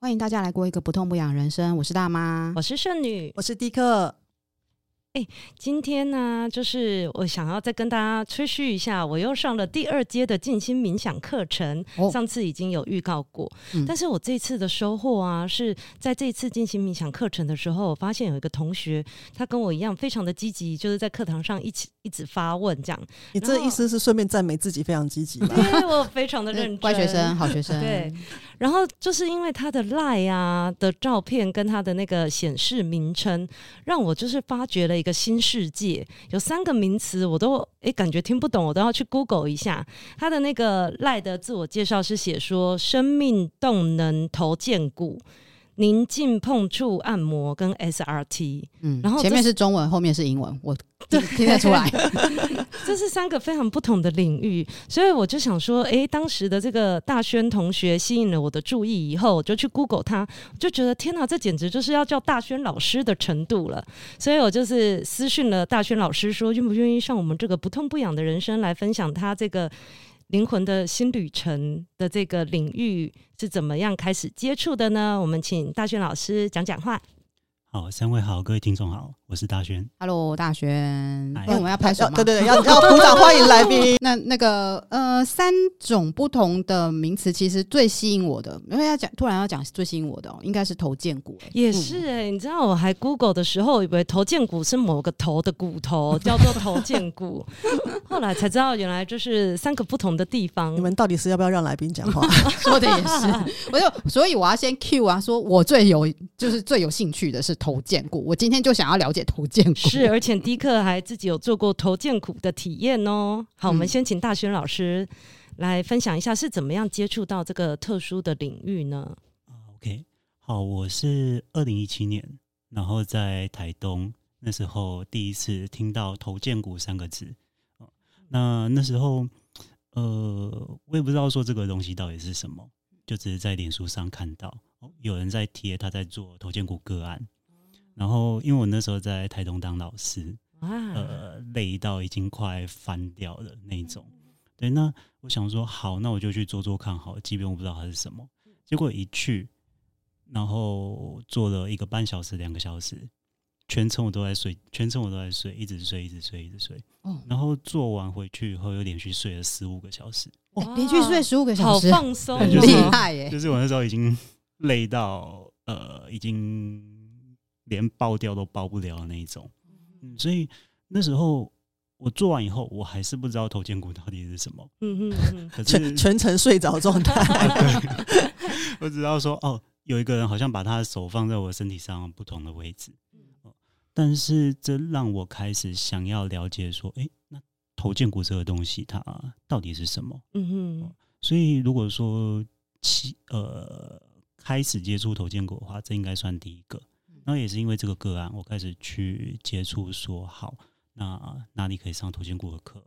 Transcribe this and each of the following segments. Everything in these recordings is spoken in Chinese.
欢迎大家来过一个不痛不痒人生。我是大妈，我是圣女，我是迪克。哎，今天呢，就是我想要再跟大家吹嘘一下，我又上了第二阶的静心冥想课程。哦、上次已经有预告过，嗯、但是我这次的收获啊，是在这次进行冥想课程的时候，我发现有一个同学，他跟我一样非常的积极，就是在课堂上一起一直发问这样。你这意思是顺便赞美自己非常积极吗？对，我非常的 认真，乖学生，好学 生。对。然后就是因为他的 LINE 啊的照片跟他的那个显示名称，让我就是发觉了一个新世界。有三个名词我都诶感觉听不懂，我都要去 Google 一下。他的那个赖的自我介绍是写说生命动能投建股。宁静碰触按摩跟 SRT，嗯，然后前面是中文，后面是英文，我听听得出来。这是三个非常不同的领域，所以我就想说，哎，当时的这个大轩同学吸引了我的注意，以后我就去 Google 他，就觉得天哪，这简直就是要叫大轩老师的程度了。所以我就是私讯了大轩老师，说愿不愿意上我们这个不痛不痒的人生来分享他这个。灵魂的新旅程的这个领域是怎么样开始接触的呢？我们请大轩老师讲讲话。好，三位好，各位听众好，我是大轩。Hello，大轩。哎，我们要拍手吗？对对对，要 要鼓掌欢迎来宾。那那个呃，三种不同的名词，其实最吸引我的，因为要讲突然要讲最吸引我的，哦，应该是头荐骨。也是哎，欸，嗯，你知道我还 Google 的时候，以为头荐骨是某个头的骨头，叫做头荐骨，后来才知道原来就是三个不同的地方。你们到底是要不要让来宾讲话？说的也是，我就所以我要先 Q 啊，说我最有就是最有兴趣的是。头荐骨，我今天就想要了解头荐骨。是，而且迪克还自己有做过头荐骨的体验哦。好，我们先请大轩老师来分享一下是怎么样接触到这个特殊的领域呢？OK，好，我是二零一七年，然后在台东那时候第一次听到头荐骨三个字。那那时候，呃，我也不知道说这个东西到底是什么，就只是在脸书上看到有人在贴他在做头荐骨个案。然后，因为我那时候在台东当老师，呃，累到已经快翻掉了那种。对，那我想说，好，那我就去做做看，好，即便我不知道它是什么。结果一去，然后做了一个半小时、两个小时，全程我都在睡，全程我都在睡，一直睡，一直睡，一直睡。哦。然后做完回去以后，又连续睡了十五个小时。哦，连续睡十五个小时，好放松，很厉害耶！就是我那时候已经累到，呃，已经。连爆掉都爆不了的那一种，嗯，所以那时候我做完以后，我还是不知道头肩骨到底是什么，嗯 嗯，可是全全程睡着状态，我知道说哦，有一个人好像把他的手放在我身体上不同的位置，但是这让我开始想要了解说，哎，那头肩骨这个东西它到底是什么？嗯哼，所以如果说起呃开始接触头肩骨的话，这应该算第一个。然后也是因为这个个案，我开始去接触，说好，那哪里可以上头肩骨的课，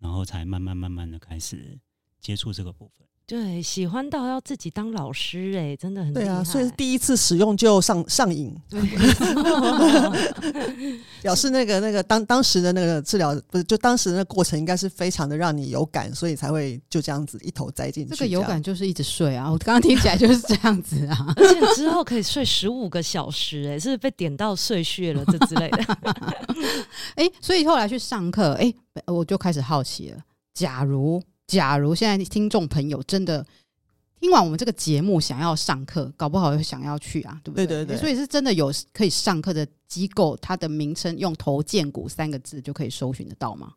然后才慢慢慢慢的开始接触这个部分。对，喜欢到要自己当老师，欸，哎，真的很厉害。对啊，所以第一次使用就上上瘾，表示那个那个当当时的那个治疗不是，就当时的那个过程应该是非常的让你有感，所以才会就这样子一头栽进去。这个有感就是一直睡啊，我刚刚听起来就是这样子啊，而且之后可以睡十五个小时，欸，哎，是被点到睡穴了这之类的。哎，欸，所以后来去上课，哎，欸，我就开始好奇了，假如。假如现在听众朋友真的听完我们这个节目，想要上课，搞不好又想要去啊，对不对？对对对。所以是真的有可以上课的机构，它的名称用“头荐股”三个字就可以搜寻得到吗？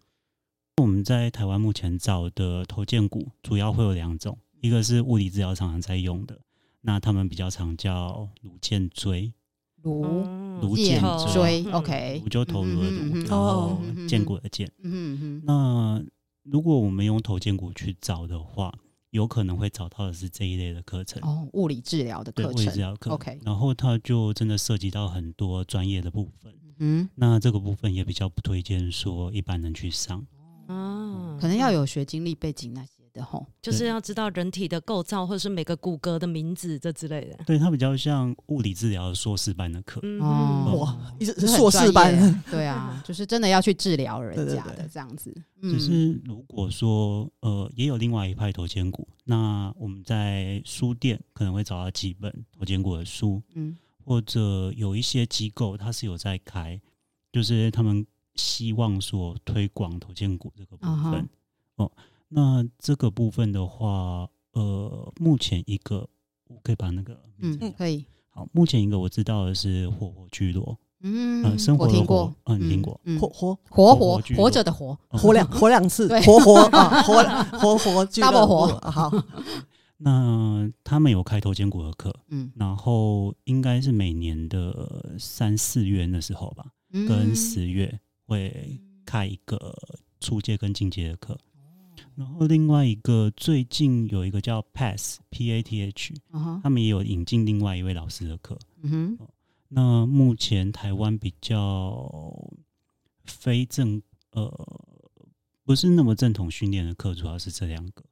我们在台湾目前找的头荐股主要会有两种，一个是物理治疗常常在用的，那他们比较常叫颅建椎，颅颅建椎，OK，颅就头颅的颅，然后荐骨的荐，嗯嗯，那。如果我们用头肩骨去找的话，有可能会找到的是这一类的课程哦，物理治疗的课程，物理治疗课。OK，然后它就真的涉及到很多专业的部分。嗯，那这个部分也比较不推荐说一般人去上。哦，可能要有学经历背景那些的。的吼。就是要知道人体的构造，或者是每个骨骼的名字这之类的。对，它比较像物理治疗硕士班的课。嗯哦哇，硕士班，对啊，就是真的要去治疗人家的这样子。只是如果说呃，也有另外一派头肩骨，那我们在书店可能会找到几本头肩骨的书，嗯，或者有一些机构它是有在开，就是他们希望说推广头肩骨这个部分。嗯哦，那这个部分的话，呃，目前一个我可以把那个嗯嗯可以，好，目前一个我知道的是火火聚落。嗯，呃，生活听过活，嗯，你听过，嗯，活活活活活活着的活，活两活两次对，活活啊，活活活俱乐 Double 活啊好，那他们有开头坚果的课，嗯，然后应该是每年的三四月的时候吧，嗯跟十月会开一个初阶跟进阶的课。然后另外一个最近有一个叫 PATH P A T H，嗯哼他们也有引进另外一位老师的课。嗯哼，那目前台湾比较非正呃不是那么正统训练的课，主要是这两个。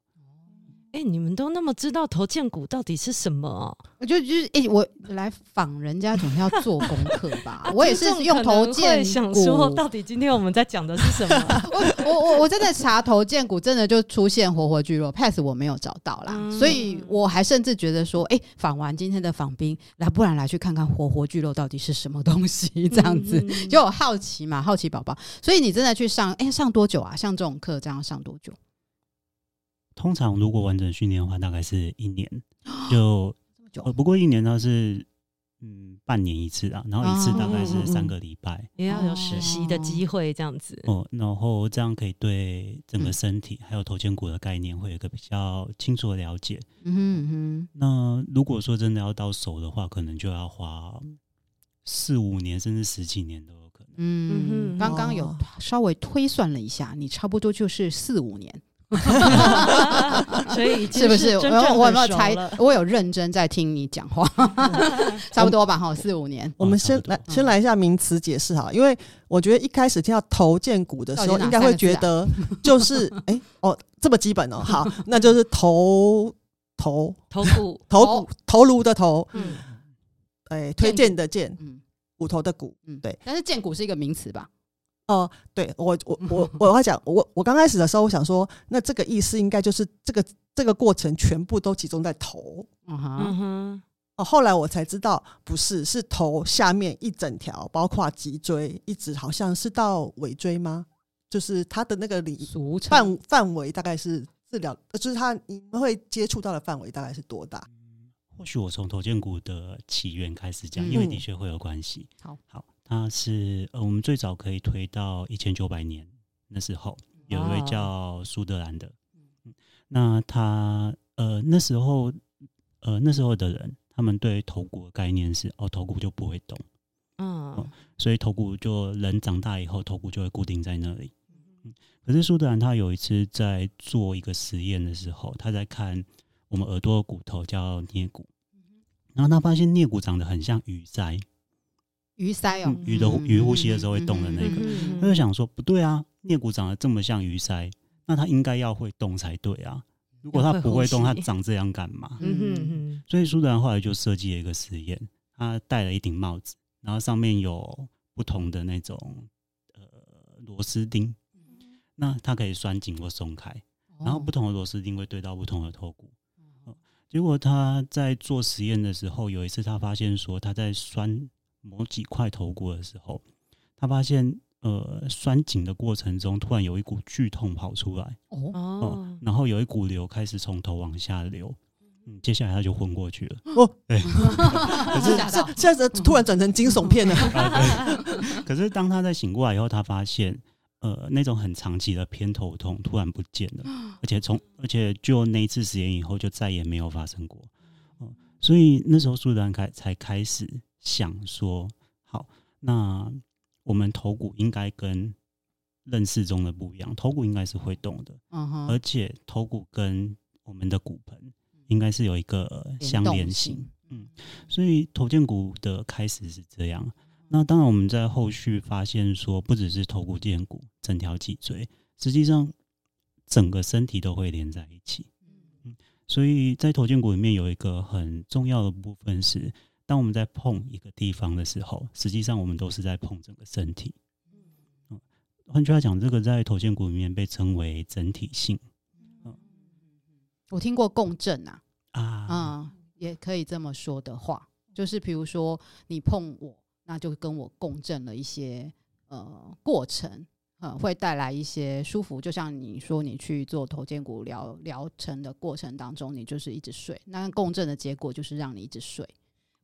哎、你们都那么知道头肩骨到底是什么、哦？我就就是哎、我来访人家总是要做功课吧啊，我也是用头听众可能肩会想骨。说，到底今天我们在讲的是什么？我我我我真的查头肩骨，真的就出现活活聚落，pass 我没有找到啦，嗯所以我还甚至觉得说，哎、访完今天的访宾，来不然来去看看活活聚落到底是什么东西，这样子、嗯就有好奇嘛，好奇宝宝。所以你真的去上，哎、上多久啊？像这种课这样上多久？通常如果完整训练的话，大概是一年，就呃不过一年它是嗯半年一次啊，然后一次大概是三个礼拜也要有实习的机会，这样子。哦，然后这样可以对整个身体还有头肩骨的概念会有一个比较清楚的了解。嗯哼嗯哼，那如果说真的要到手的话，可能就要花四五年甚至十几年都有可能。嗯，嗯哼刚刚有哦稍微推算了一下，你差不多就是四五年。所以是不是？我我有没有猜？我有认真在听你讲话，差不多吧？哈，四五年。我们先来先来一下名词解释哈，因为我觉得一开始听到头见骨的时候，应该会觉得就是 哎、哦这么基本哦，好，那就是头头头骨，头骨头颅的头，嗯，哎推荐的荐，嗯骨头的骨，嗯，对。但是荐骨是一个名词吧？哦，对我我我 我要讲，我我刚开始的时候，我想说，那这个意思应该就是这个这个过程全部都集中在头嗯哼，嗯哼，哦。后来我才知道，不是，是头下面一整条，包括脊椎，一直好像是到尾椎吗？就是它的那个里俗范范围大概是治疗，呃就是它你们会接触到的范围大概是多大？或许我从头肩骨的起源开始讲，嗯因为的确会有关系。好，好，它是呃，我们最早可以推到一千九百年那时候，有一位叫苏德兰的，嗯。那他呃那时候呃那时候的人，他们对头骨的概念是哦，头骨就不会动，嗯，所以头骨就人长大以后，头骨就会固定在那里。嗯。可是苏德兰他有一次在做一个实验的时候，他在看我们耳朵的骨头叫颞骨，然后他发现颞骨长得很像鱼鳃，鱼鳃哦嗯，鱼的鱼呼吸的时候会动的那个。嗯他就想说，不对啊，颞骨长得这么像鱼鳃，那它应该要会动才对啊。如果它不会动，它长这样干嘛？嗯所以苏德兰后来就设计了一个实验，他戴了一顶帽子，然后上面有不同的那种呃螺丝钉，那它可以拴紧或松开，然后不同的螺丝钉会对到不同的头骨。呃结果他在做实验的时候，有一次他发现说他在拴某几块头骨的时候，他发现呃拴紧的过程中，突然有一股剧痛跑出来。哦然后有一股流开始从头往下流，嗯，接下来他就昏过去了。哦，对 可是这现在突然转成惊悚片了。啊。可是当他在醒过来以后，他发现，呃，那种很长期的偏头痛突然不见了，而且从而且就那一次实验以后，就再也没有发生过。哦，所以那时候苏德兰开才开始想说，好，那我们头骨应该跟认识中的不一样，头骨应该是会动的。嗯哼，而且头骨跟我们的骨盆应该是有一个相连性，嗯，所以头肩骨的开始是这样。那当然，我们在后续发现说，不只是头骨、肩骨，整条脊椎，实际上整个身体都会连在一起。嗯，所以在头肩骨里面有一个很重要的部分是，当我们在碰一个地方的时候，实际上我们都是在碰整个身体。嗯，换句话讲，这个在头肩骨里面被称为整体性。嗯，我听过共振啊，啊，嗯，也可以这么说的话，就是比如说你碰我，那就跟我共振了一些呃过程。嗯，会带来一些舒服，就像你说，你去做头肩骨疗疗程的过程当中，你就是一直睡，那共振的结果就是让你一直睡。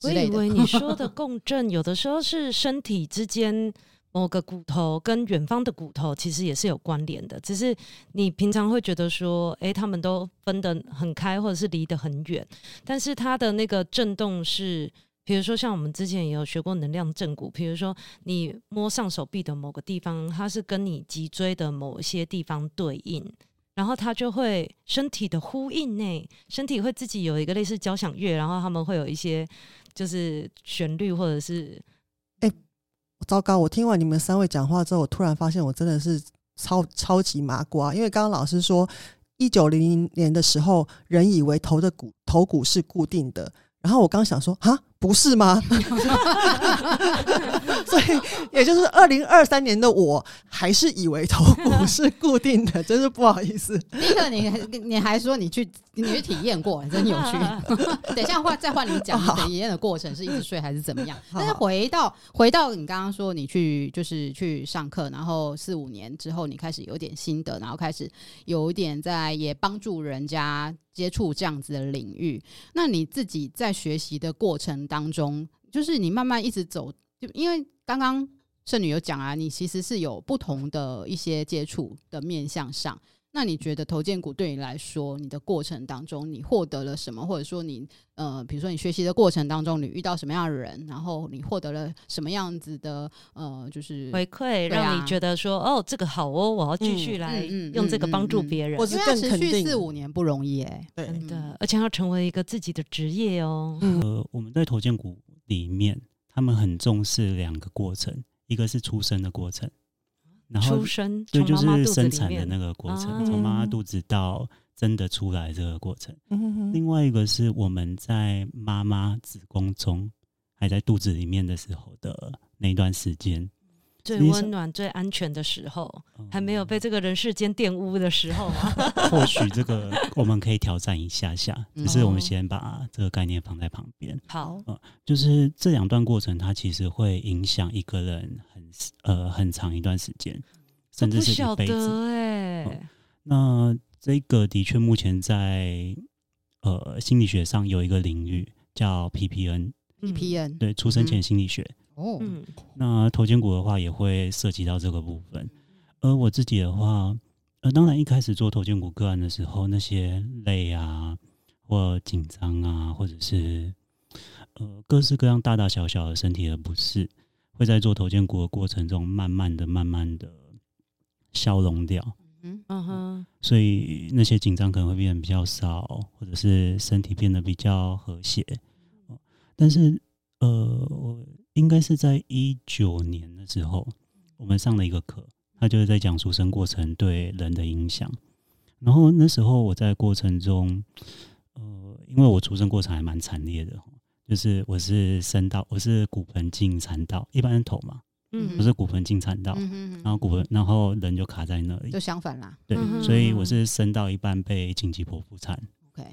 我以为你说的共振，有的时候是身体之间某个骨头跟远方的骨头其实也是有关联的，只是你平常会觉得说，诶，他们都分得很开，或者是离得很远，但是它的那个震动是。比如说，像我们之前也有学过能量正骨，比如说你摸上手臂的某个地方，它是跟你脊椎的某一些地方对应，然后它就会身体的呼应呢，身体会自己有一个类似交响乐，然后他们会有一些就是旋律或者是，哎、糟糕！我听完你们三位讲话之后，我突然发现我真的是超超级麻瓜，因为刚刚老师说，一九零零年的时候，人以为头的骨头骨是固定的。然后我刚想说，哈，不是吗？所以也就是二零二三年的我，还是以为头骨是固定的，真是不好意思。第一个，你你还说你去你去体验过，真有趣。等一下换再换你讲你体验的过程是一直睡还是怎么样？但是回到回到你刚刚说你去就是去上课，然后四五年之后你开始有点心得，然后开始有一点在也帮助人家。接触这样子的领域，那你自己在学习的过程当中，就是你慢慢一直走，就因为刚刚圣女有讲啊，你其实是有不同的一些接触的面向上。那你觉得投建股对你来说，你的过程当中，你获得了什么？或者说你呃，比如说你学习的过程当中，你遇到什么样的人，然后你获得了什么样子的呃，就是回馈，让你觉得说哦，这个好哦，我要继续来用这个帮助别人，我是更肯定。持续四五年不容易哎，对，真的，而且要成为一个自己的职业哦。呃，我们在投建股里面，他们很重视两个过程，一个是出生的过程。然后出生，对，就是生产的那个过程，从妈妈肚子到真的出来这个过程。嗯、另外一个是我们在妈妈子宫中还在肚子里面的时候的那段时间，最温暖、最安全的时候，嗯、还没有被这个人世间玷污的时候啊。或许这个我们可以挑战一下下，只是我们先把这个概念放在旁边。好，嗯，就是这两段过程，它其实会影响一个人。呃，很长一段时间，甚至是一辈子。哎、嗯，那这个的确目前在呃心理学上有一个领域叫 PPN，PPN 对，出生前心理学。哦、嗯，那头肩骨的话也会涉及到这个部分。而我自己的话，呃，当然一开始做头肩骨个案的时候，那些累啊，或紧张啊，或者是呃各式各样大大小小的身体的不适。会在做头肩骨的过程中，慢慢的、慢慢的消融掉。嗯哼，所以那些紧张可能会变得比较少，或者是身体变得比较和谐。但是，呃，我应该是在一九年的时候，我们上了一个课，他就是在讲出生过程对人的影响。然后那时候我在过程中，呃，因为我出生过程还蛮惨烈的。就是我是生到我是骨盆进产道，一般人头嘛，嗯，我是骨盆进产道，嗯，然后骨盆，然后人就卡在那里，就相反啦，对，所以我是生到一半被紧急剖腹产。OK，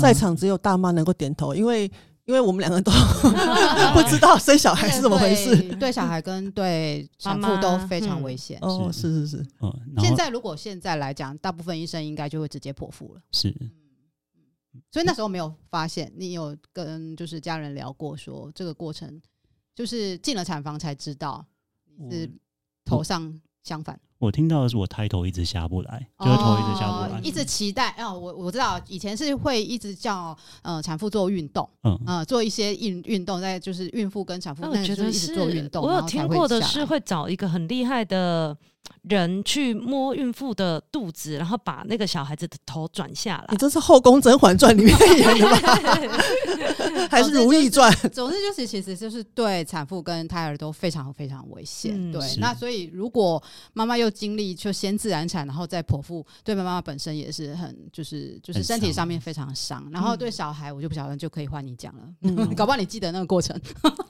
在场只有大妈能够点头，因为因为我们两个都 不知道生小孩是怎么回事，对小孩跟对产妇都非常危险。哦，是是是，嗯，现在如果现在来讲，大部分医生应该就会直接剖腹了，是。所以那时候没有发现，你有跟就是家人聊过，说这个过程就是进了产房才知道是头上相反。我听到的是我抬头一直下不来，就是头一直下不来，一直期待。哦，我我知道以前是会一直叫呃产妇做运动，嗯呃做一些运运动，在就是孕妇跟产妇，我觉得一直做运动。我有听过的是会找一个很厉害的人去摸孕妇的肚子，然后把那个小孩子的头转下来。你这是《后宫甄嬛传》里面演的吗？还是《如懿传》？总之就是，其实就是对产妇跟胎儿都非常非常危险。嗯、对，那所以如果妈妈又经历就先自然产，然后再剖腹，对妈妈本身也是很就是就是身体上面非常伤。然后对小孩，我就不晓得，就可以换你讲了。嗯，搞不好你记得那个过程。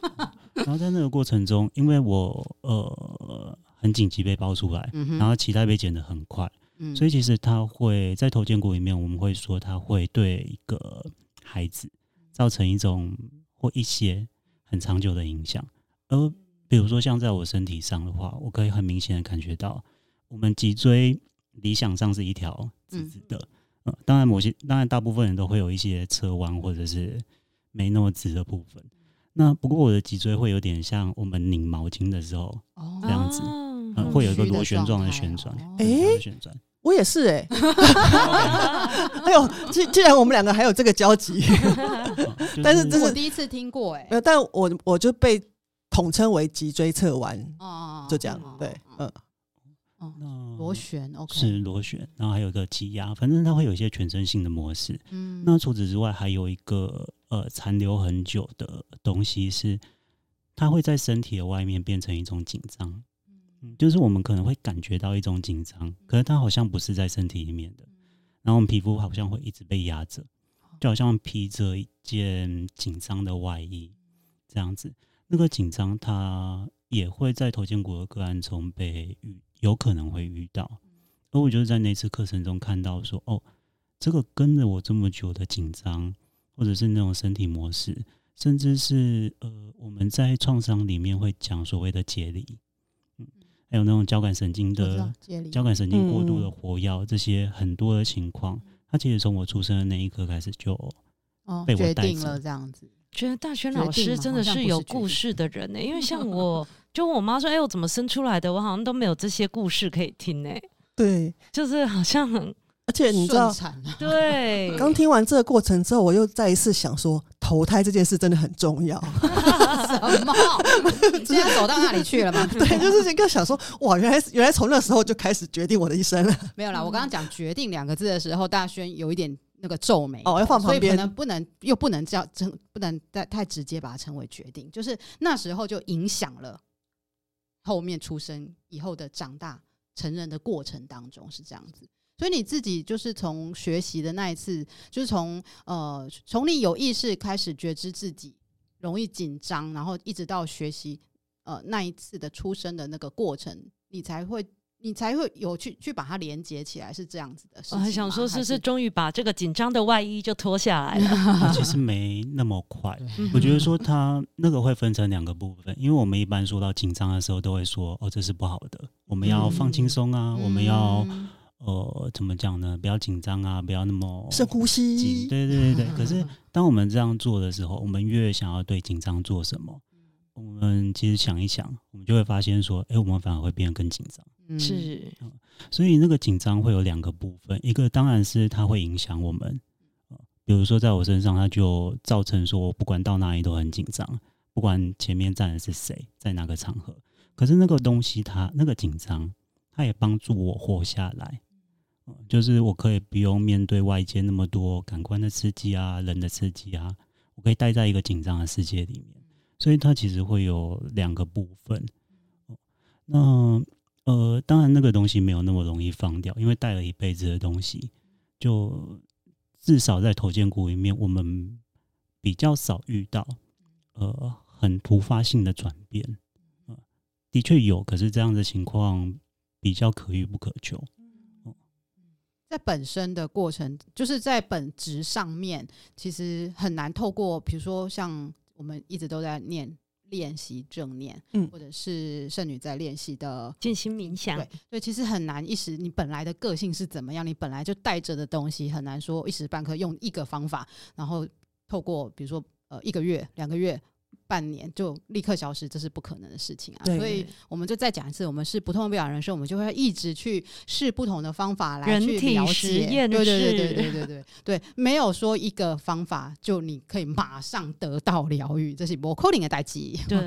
然后在那个过程中，因为我呃。很紧急被爆出来，嗯、然后脐带被剪得很快，嗯、所以其实它会在头肩骨里面，我们会说它会对一个孩子造成一种或一些很长久的影响。而比如说像在我身体上的话，我可以很明显的感觉到，我们脊椎理想上是一条直直的，嗯、呃，当然某些当然大部分人都会有一些侧弯或者是没那么直的部分。那不过我的脊椎会有点像我们拧毛巾的时候这样子。哦嗯，会有一个螺旋状的旋转，哎，旋转，我也是哎，哎呦，既既然我们两个还有这个交集，但是这是我第一次听过哎，但我我就被统称为脊椎侧弯，哦，就这样，对，嗯，哦，螺旋，OK，是螺旋，然后还有一个挤压，反正它会有一些全身性的模式，嗯，那除此之外，还有一个呃残留很久的东西是，它会在身体的外面变成一种紧张。就是我们可能会感觉到一种紧张，可是它好像不是在身体里面的，然后我们皮肤好像会一直被压着，就好像披着一件紧张的外衣这样子。那个紧张它也会在头肩骨的个案中被遇，有可能会遇到。而我就是在那次课程中看到说，哦，这个跟着我这么久的紧张，或者是那种身体模式，甚至是呃，我们在创伤里面会讲所谓的解离。还有那种交感神经的交感神经过度的活跃，这些很多的情况，他其实从我出生的那一刻开始就被我带哦定了这样子。觉得大轩老师真的是有故事的人呢，因为像 我就问我妈说：“哎，我怎么生出来的？我好像都没有这些故事可以听呢。”对，就是好像很。而且你知道，对，刚听完这个过程之后，我又再一次想说，投胎这件事真的很重要。什么？你现在走到哪里去了吗？对，就是这个想说，哇，原来原来从那时候就开始决定我的一生了。没有啦，我刚刚讲“决定”两个字的时候，大轩有一点那个皱眉哦，要放旁边，可能不能又不能叫称，不能太太直接把它称为决定，就是那时候就影响了后面出生以后的长大成人的过程当中是这样子。所以你自己就是从学习的那一次，就是从呃，从你有意识开始觉知自己容易紧张，然后一直到学习呃那一次的出生的那个过程，你才会你才会有去去把它连接起来，是这样子的。我还想说，是是终于把这个紧张的外衣就脱下来了。其实没那么快，我觉得说它那个会分成两个部分，因为我们一般说到紧张的时候，都会说哦，这是不好的，我们要放轻松啊，我们要。呃，怎么讲呢？不要紧张啊，不要那么深呼吸。对对对对。可是，当我们这样做的时候，我们越想要对紧张做什么，我们其实想一想，我们就会发现说，哎，我们反而会变得更紧张。是。所以那个紧张会有两个部分，一个当然是它会影响我们，比如说在我身上，它就造成说我不管到哪里都很紧张，不管前面站的是谁，在哪个场合。可是那个东西它，它那个紧张，它也帮助我活下来。就是我可以不用面对外界那么多感官的刺激啊，人的刺激啊，我可以待在一个紧张的世界里面，所以它其实会有两个部分。那呃，当然那个东西没有那么容易放掉，因为带了一辈子的东西，就至少在头肩骨里面，我们比较少遇到呃很突发性的转变。呃，的确有，可是这样的情况比较可遇不可求。在本身的过程，就是在本质上面，其实很难透过，比如说像我们一直都在念练习正念，嗯，或者是圣女在练习的静心冥想，对对，其实很难一时，你本来的个性是怎么样，你本来就带着的东西，很难说一时半刻用一个方法，然后透过比如说呃一个月、两个月。半年就立刻消失，这是不可能的事情啊！所以我们就再讲一次，我们是不痛不痒人生，我们就会一直去试不同的方法来去了解。对对对对对对对对，没有说一个方法就你可以马上得到疗愈，这是不可能的代志。对。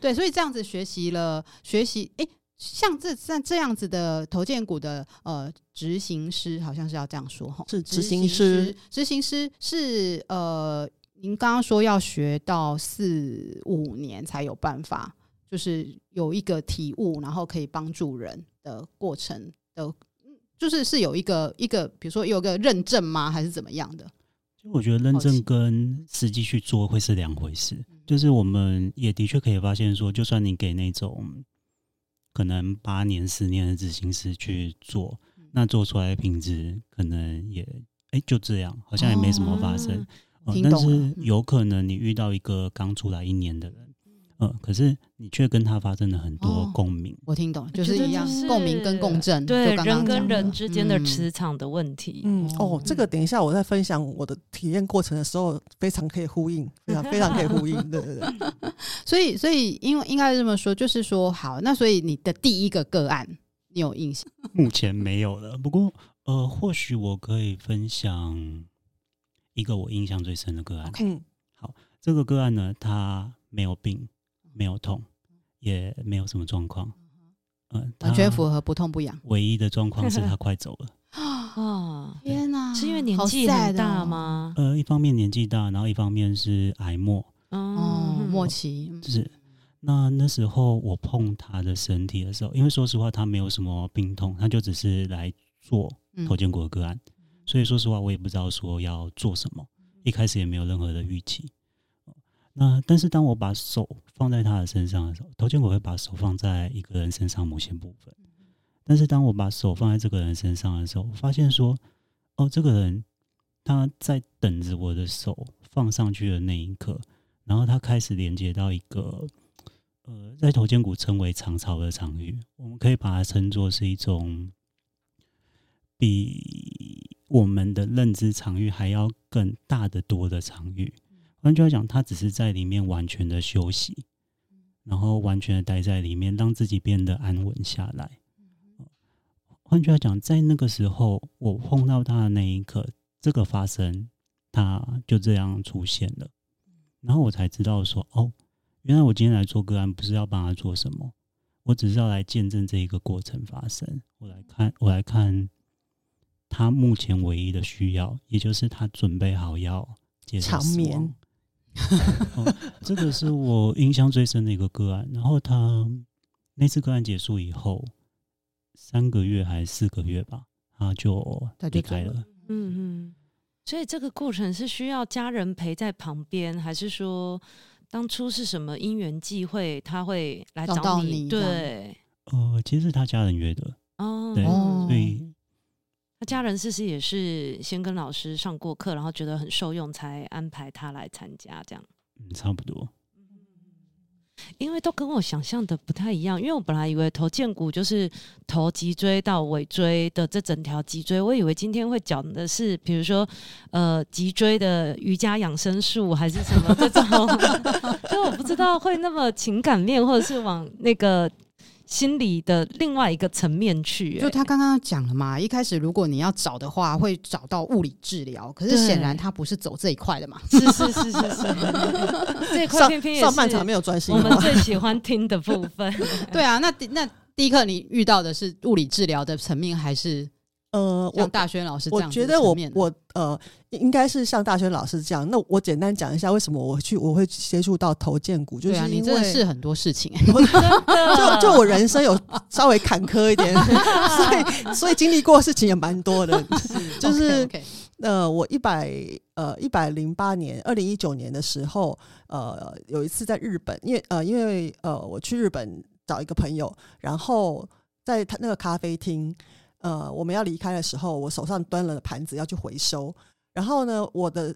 对，所以这样子学习了学习，诶，像这像这样子的头建股的呃执行师，好像是要这样说哈，是执行师，执行师是呃，您刚刚说要学到四五年才有办法，就是有一个体悟，然后可以帮助人的过程的，就是是有一个一个，比如说有个认证吗？还是怎么样的？就我觉得认证跟实际去做会是两回事。就是我们也的确可以发现说，就算你给那种。可能八年、十年的执行师去做，那做出来的品质可能也哎、欸、就这样，好像也没什么发生。哦呃、但是有可能你遇到一个刚出来一年的人。嗯，可是你却跟他发生了很多共鸣、哦。我听懂，就是一样共鸣跟共振，对刚刚人跟人之间的磁场的问题。嗯，嗯哦，这个等一下我在分享我的体验过程的时候，非常可以呼应，非常非常可以呼应。对对对。所以，所以，因为应该这么说，就是说，好，那所以你的第一个个案，你有印象？目前没有了，不过呃，或许我可以分享一个我印象最深的个案。Okay. 好，这个个案呢，他没有病。没有痛，也没有什么状况，嗯、呃，完全符合不痛不痒。唯一的状况是他快走了 啊！天哪，是因为年纪很大吗？呃，一方面年纪大，然后一方面是癌末哦，末期。就是那那时候我碰他的身体的时候，因为说实话他没有什么病痛，他就只是来做头肩骨的个案，嗯、所以说实话我也不知道说要做什么，一开始也没有任何的预期。那但是当我把手放在他的身上的时候，头肩骨会把手放在一个人身上某些部分。但是当我把手放在这个人身上的时候，我发现说，哦，这个人他在等着我的手放上去的那一刻，然后他开始连接到一个呃，在头肩骨称为长槽的场域，我们可以把它称作是一种比我们的认知场域还要更大得多的场域。换句话讲，他只是在里面完全的休息，然后完全的待在里面，让自己变得安稳下来。换句话讲，在那个时候，我碰到他的那一刻，这个发生，他就这样出现了。然后我才知道说，哦，原来我今天来做个案，不是要帮他做什么，我只是要来见证这一个过程发生。我来看，我来看他目前唯一的需要，也就是他准备好要接受死亡。哦，这个是我印象最深的一个个案。然后他那次个案结束以后，三个月还是四个月吧，他就离开了。嗯嗯，所以这个过程是需要家人陪在旁边，还是说当初是什么因缘际会，他会来找你？找你对，呃，其实是他家人约的。哦，对，所以。家人是不是也是先跟老师上过课，然后觉得很受用，才安排他来参加这样？嗯，差不多。因为都跟我想象的不太一样，因为我本来以为头荐骨就是头脊椎到尾椎的这整条脊椎，我以为今天会讲的是，比如说呃脊椎的瑜伽养生术还是什么这种，就我不知道会那么情感面，或者是往那个。心理的另外一个层面去、欸，就他刚刚讲了嘛，一开始如果你要找的话，会找到物理治疗，可是显然他不是走这一块的嘛。是是是是是，这一块偏偏也是上半场没有专心。我们最喜欢听的部分。对啊，那那第一课你遇到的是物理治疗的层面还是？呃，像大轩老师我觉得我我呃，应该是像大轩老师这样。那我简单讲一下，为什么我去我会接触到头建股，就是因为、啊、你真的是很多事情，就就我人生有稍微坎坷一点，所以所以经历过的事情也蛮多的。是就是 okay, okay 呃，我一百呃一百零八年，二零一九年的时候，呃，有一次在日本，因为呃因为呃我去日本找一个朋友，然后在他那个咖啡厅。呃，我们要离开的时候，我手上端了盘子要去回收，然后呢，我的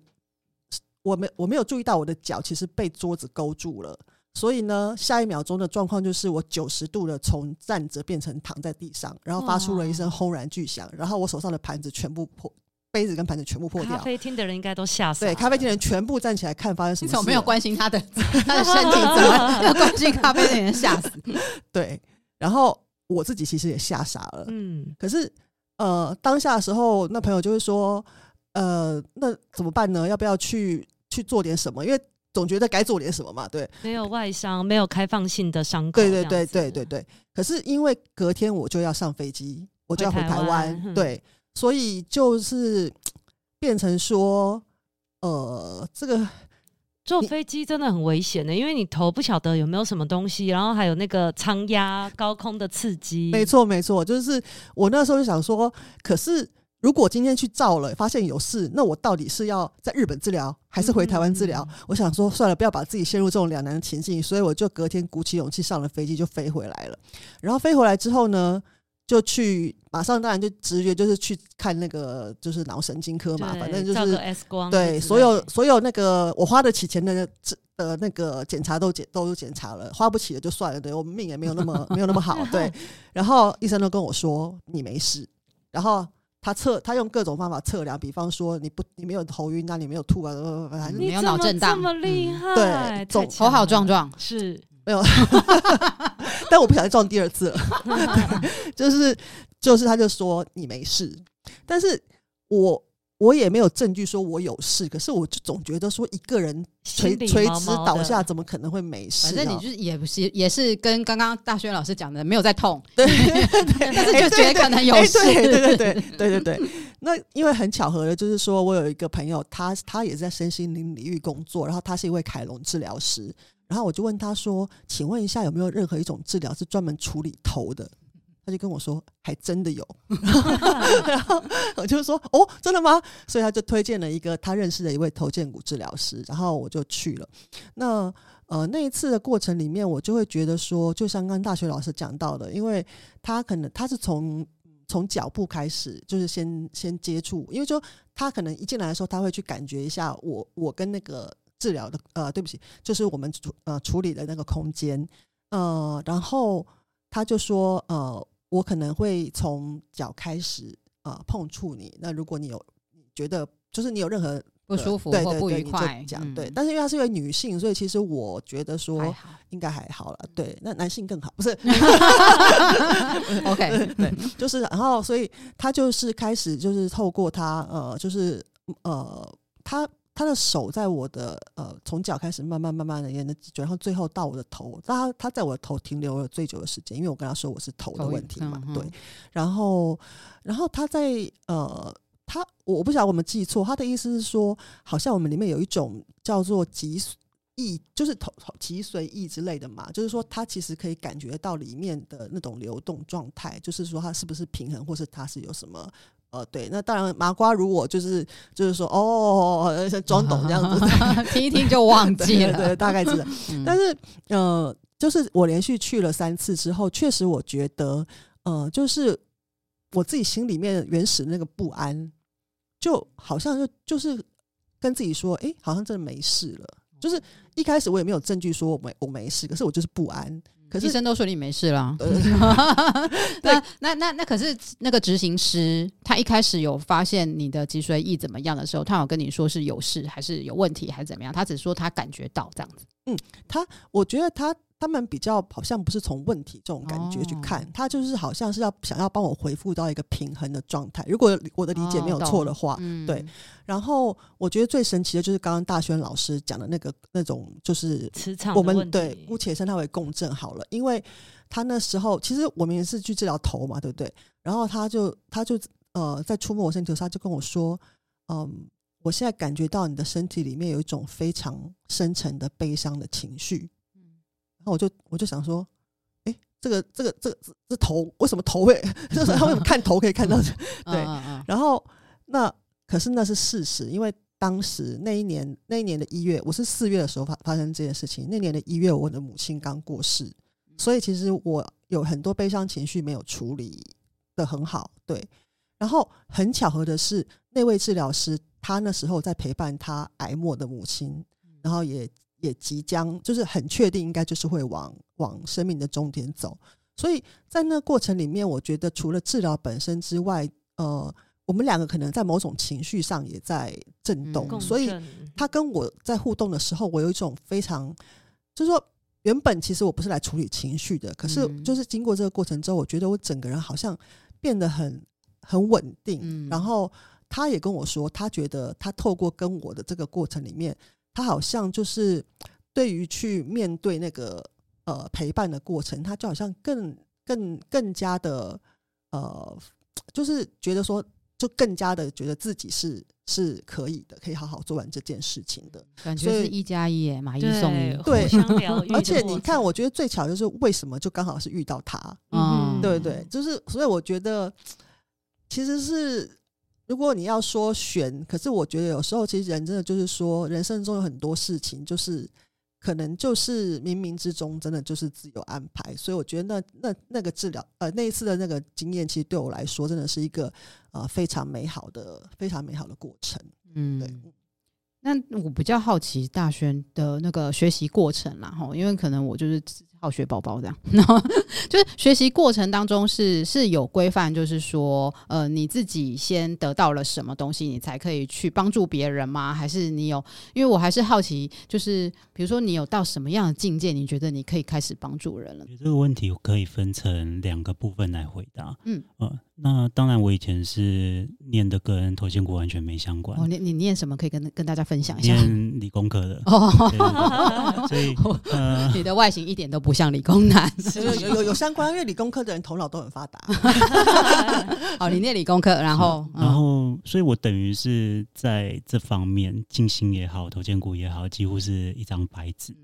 我没我没有注意到我的脚其实被桌子勾住了，所以呢，下一秒钟的状况就是我九十度的从站着变成躺在地上，然后发出了一声轰然巨响，然后我手上的盘子全部破，杯子跟盘子全部破掉。咖啡厅的人应该都吓死了。对，咖啡厅的人全部站起来看发生什么事。你怎么没有关心他的他的身体？怎么要 关心咖啡厅的人吓死？对，然后。我自己其实也吓傻了，嗯，可是呃，当下的时候，那朋友就会说，呃，那怎么办呢？要不要去去做点什么？因为总觉得该做点什么嘛，对，没有外伤，没有开放性的伤口，对对对对对对。可是因为隔天我就要上飞机，我就要回台湾，对，所以就是变成说，呃，这个。坐飞机真的很危险的，因为你头不晓得有没有什么东西，然后还有那个舱压、高空的刺激。没错，没错，就是我那时候就想说，可是如果今天去照了，发现有事，那我到底是要在日本治疗，还是回台湾治疗？嗯嗯嗯，我想说，算了，不要把自己陷入这种两难的情境，所以我就隔天鼓起勇气上了飞机，就飞回来了。然后飞回来之后呢，就去马上，当然就直觉就是去看那个就是脑神经科嘛，反正就是 X 光，对，所有所有那个我花得起钱的呃那个检查都检都检查了，花不起的就算了，对，我们命也没有那么 没有那么好，对。然后医生都跟我说你没事，然后他测他用各种方法测量，比方说你不你没有头晕啊，你没有吐啊，反正你没有脑震荡，这么厉害，对，总头好壮壮。是。没有，但我不小心撞第二次了，就是就是，他就说你没事，但是我我也没有证据说我有事，可是我就总觉得说一个人垂垂直倒下，怎么可能会没事？反正你就是也不是也是跟刚刚大轩老师讲的没有在痛，对，但是就觉得可能有事，对对对对对对对。那因为很巧合的，就是说我有一个朋友，他他也是在身心灵领域工作，然后他是一位凯龙治疗师。然后我就问他说：“请问一下，有没有任何一种治疗是专门处理头的？”他就跟我说：“还真的有。”然后我就说：“哦，真的吗？”所以他就推荐了一个他认识的一位头肩骨治疗师，然后我就去了。那呃那一次的过程里面，我就会觉得说，就像刚刚大学老师讲到的，因为他可能他是从从脚步开始，就是先先接触，因为就他可能一进来的时候，他会去感觉一下我我跟那个。治疗的呃，对不起，就是我们处呃处理的那个空间，呃，然后他就说呃，我可能会从脚开始呃碰触你，那如果你有觉得就是你有任何不舒服或不愉快，这样对，但是因为她是一位女性，所以其实我觉得说应该还好了，对，那男性更好，不是？OK，对，就是然后所以他就是开始就是透过他呃，就是呃他。他的手在我的呃，从脚开始慢慢慢慢的沿着脊椎，然后最后到我的头。他他在我的头停留了最久的时间，因为我跟他说我是头的问题嘛，对。然后，然后他在呃，他我不晓得我们记错，他的意思是说，好像我们里面有一种叫做脊意，就是头脊髓液之类的嘛，就是说他其实可以感觉到里面的那种流动状态，就是说他是不是平衡，或是他是有什么。呃，对，那当然，麻瓜如果就是就是说，哦，装懂这样子，听一听就忘记了，对，对，对，大概知道。嗯、但是，呃，就是我连续去了三次之后，确实我觉得，呃，就是我自己心里面原始那个不安，就好像就就是跟自己说，哎，好像真的没事了。就是一开始我也没有证据说我没我没事，可是我就是不安。可是医生都说你没事啦，那那那那可是那个执行师，他一开始有发现你的脊髓液怎么样的时候，他有跟你说是有事还是有问题还是怎么样？他只说他感觉到这样子。嗯，他我觉得他。他们比较好像不是从问题这种感觉去看，哦、他就是好像是要想要帮我回复到一个平衡的状态。如果我的理解没有错的话，哦嗯、对。然后我觉得最神奇的就是刚刚大轩老师讲的那个那种，就是磁场。我们对姑且称它为共振好了，因为他那时候其实我们也是去治疗头嘛，对不对？然后他就他就呃在触摸我身体的时候，他就跟我说：“嗯，我现在感觉到你的身体里面有一种非常深沉的悲伤的情绪。”然后我就我就想说，哎、欸，这个这个这个这头为什么头会？就是他为什么看头可以看到？对，然后那可是那是事实，因为当时那一年那一年的一月，我是四月的时候发发生这件事情。那年的一月，我的母亲刚过世，所以其实我有很多悲伤情绪没有处理的很好。对，然后很巧合的是，那位治疗师他那时候在陪伴他癌末的母亲，然后也。也即将就是很确定，应该就是会往往生命的终点走。所以在那过程里面，我觉得除了治疗本身之外，呃，我们两个可能在某种情绪上也在震动。嗯、所以他跟我在互动的时候，我有一种非常，就是说，原本其实我不是来处理情绪的，可是就是经过这个过程之后，我觉得我整个人好像变得很很稳定。嗯、然后他也跟我说，他觉得他透过跟我的这个过程里面。他好像就是对于去面对那个呃陪伴的过程，他就好像更更更加的呃，就是觉得说，就更加的觉得自己是是可以的，可以好好做完这件事情的感觉是一加一耶，买一送一，对。而且你看，我觉得最巧就是为什么就刚好是遇到他，嗯，对对，就是所以我觉得其实是。如果你要说选，可是我觉得有时候其实人真的就是说，人生中有很多事情，就是可能就是冥冥之中真的就是自有安排。所以我觉得那那那个治疗呃那一次的那个经验，其实对我来说真的是一个呃非常美好的非常美好的过程。嗯，对。那我比较好奇大轩的那个学习过程啦，哈，因为可能我就是。好学宝宝这样，然后就是学习过程当中是是有规范，就是说，呃，你自己先得到了什么东西，你才可以去帮助别人吗？还是你有？因为我还是好奇，就是比如说你有到什么样的境界，你觉得你可以开始帮助人了？这个问题可以分成两个部分来回答。嗯，呃，那当然，我以前是念的跟头荐骨完全没相关。哦，你你念什么？可以跟跟大家分享一下。念理工科的哦，所以 呃，你的外形一点都不。不像理工男，有有有有相关，因为理工科的人头脑都很发达。好，你念理工科，然后然后，所以我等于是在这方面，静心也好，头荐骨也好，几乎是一张白纸。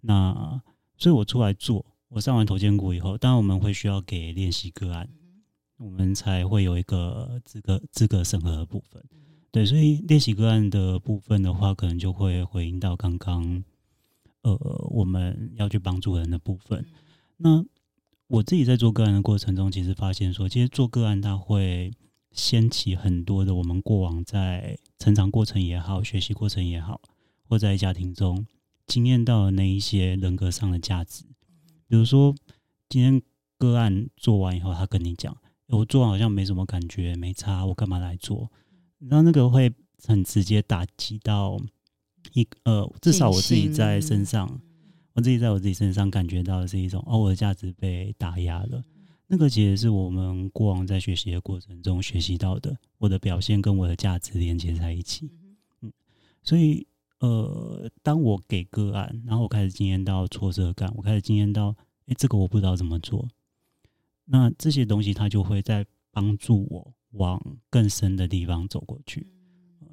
那所以我出来做，我上完头荐骨以后，当然我们会需要给练习个案，我们才会有一个资格资格审核的部分。对，所以练习个案的部分的话，可能就会回应到刚刚。呃，我们要去帮助人的部分。那我自己在做个案的过程中，其实发现说，其实做个案，它会掀起很多的我们过往在成长过程也好、学习过程也好，或在家庭中经验到的那一些人格上的价值。比如说，今天个案做完以后，他跟你讲：“我做完好像没什么感觉，没差，我干嘛来做？”然后那个会很直接打击到。一呃，至少我自己在身上，我自己在我自己身上感觉到的是一种哦，我的价值被打压了。那个其实是我们过往在学习的过程中学习到的，我的表现跟我的价值连接在一起。嗯，所以呃，当我给个案，然后我开始经验到挫折感，我开始经验到，哎，这个我不知道怎么做。那这些东西它就会在帮助我往更深的地方走过去。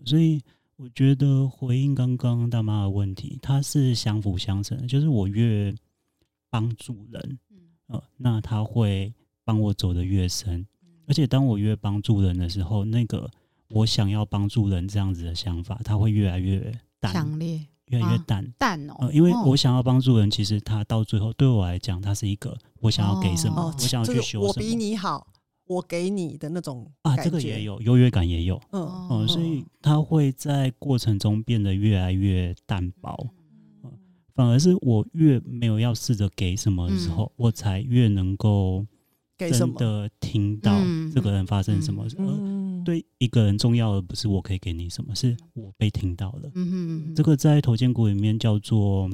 所以。我觉得回应刚刚大妈的问题，它是相辅相成的。就是我越帮助人，呃，那他会帮我走得越深。而且当我越帮助人的时候，那个我想要帮助人这样子的想法，它会越来越淡，强烈，越来越淡，啊、淡哦、呃。因为我想要帮助人，其实他到最后对我来讲，他是一个我想要给什么，哦、我想要去修什么。我比你好。我给你的那种啊，这个也有优越感，也有，嗯。嗯，所以他会在过程中变得越来越淡薄，嗯，反而是我越没有要试着给什么的时候，嗯，我才越能够真的听到这个人发生什么，嗯，对一个人重要的不是我可以给你什么，是我被听到了，嗯嗯，这个在头肩骨里面叫做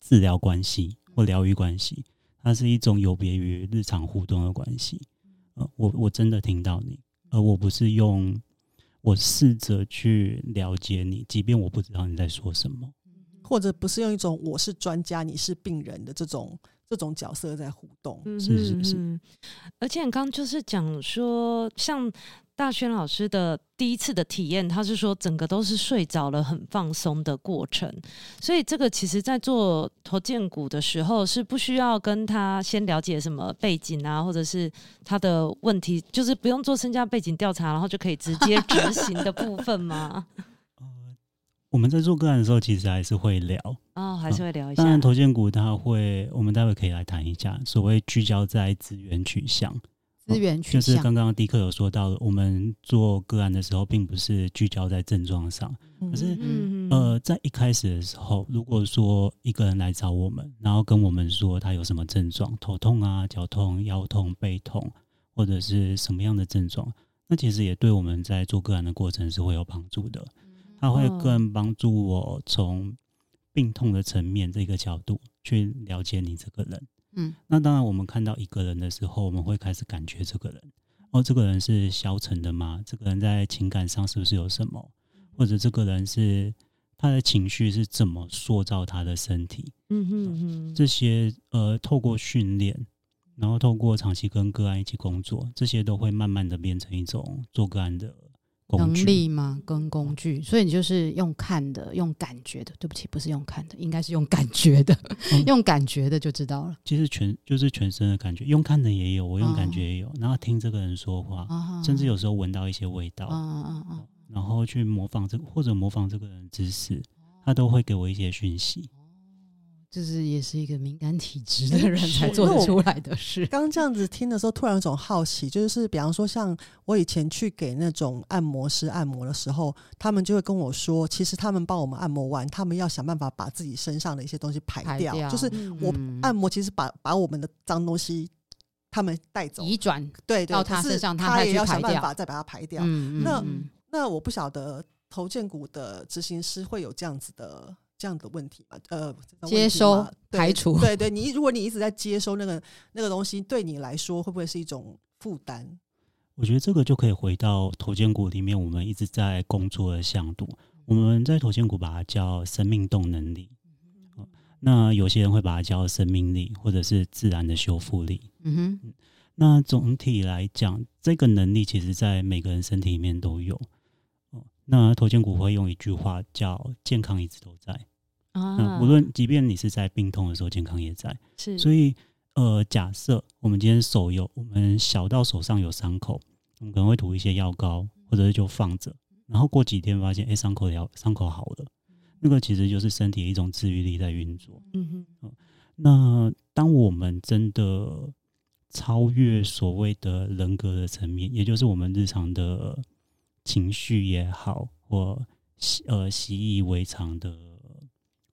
治疗关系或疗愈关系，它是一种有别于日常互动的关系。呃，我我真的听到你，而我不是用我试着去了解你，即便我不知道你在说什么，或者不是用一种我是专家，你是病人的这种这种角色在互动，是是是。而且你刚刚就是讲说，像。大轩老师的第一次的体验，他是说整个都是睡着了，很放松的过程。所以这个其实，在做头荐股的时候，是不需要跟他先了解什么背景啊，或者是他的问题，就是不用做身家背景调查，然后就可以直接执行的部分吗？呃，我们在做个案的时候，其实还是会聊哦，还是会聊一下。当然，头荐股它会，我们待会可以来谈一下所谓聚焦在资源取向。资源取向，就是刚刚迪克有说到，我们做个案的时候，并不是聚焦在症状上，可是呃，在一开始的时候，如果说一个人来找我们，然后跟我们说他有什么症状，头痛啊、脚痛、腰痛、背痛，或者是什么样的症状，那其实也对我们在做个案的过程是会有帮助的。他会更帮助我从病痛的层面这个角度去了解你这个人。嗯，那当然，我们看到一个人的时候，我们会开始感觉这个人，哦，这个人是消沉的吗？这个人在情感上是不是有什么？或者这个人是他的情绪是怎么塑造他的身体。嗯哼哼，这些呃，透过训练，然后透过长期跟个案一起工作，这些都会慢慢的变成一种做个案的。能力吗？跟工具，所以你就是用看的，用感觉的。对不起，不是用看的，应该是用感觉的。嗯、用感觉的就知道了。其实全就是全身的感觉，用看的也有，我用感觉也有。哦、然后听这个人说话，哦、甚至有时候闻到一些味道，然后去模仿这个或者模仿这个人的姿势，他都会给我一些讯息。这是也是一个敏感体质的人才做得出来的事。刚这样子听的时候，突然有种好奇，就是比方说，像我以前去给那种按摩师按摩的时候，他们就会跟我说，其实他们帮我们按摩完，他们要想办法把自己身上的一些东西排掉。排掉就是我按摩，其实把把我们的脏东西他们带走，移转对到他身上，他也要想办法再把它排掉。嗯嗯、那那我不晓得头建股的执行师会有这样子的。这样的问题嘛，呃，接收排除，对对，你如果你一直在接收那个那个东西，对你来说会不会是一种负担？我觉得这个就可以回到头肩骨里面，我们一直在工作的向度。我们在头肩骨把它叫生命动能力，嗯、那有些人会把它叫生命力，或者是自然的修复力。嗯哼，那总体来讲，这个能力其实在每个人身体里面都有。那头肩骨会用一句话叫“健康一直都在”。啊，嗯，无论即便你是在病痛的时候，健康也在。是，所以呃，假设我们今天手有我们小到手上有伤口，我们可能会涂一些药膏，或者是就放着，然后过几天发现，哎，伤口疗，伤口好了，那个其实就是身体一种治愈力在运作。嗯哼，嗯，那当我们真的超越所谓的人格的层面，也就是我们日常的情绪也好，或呃习以为常的。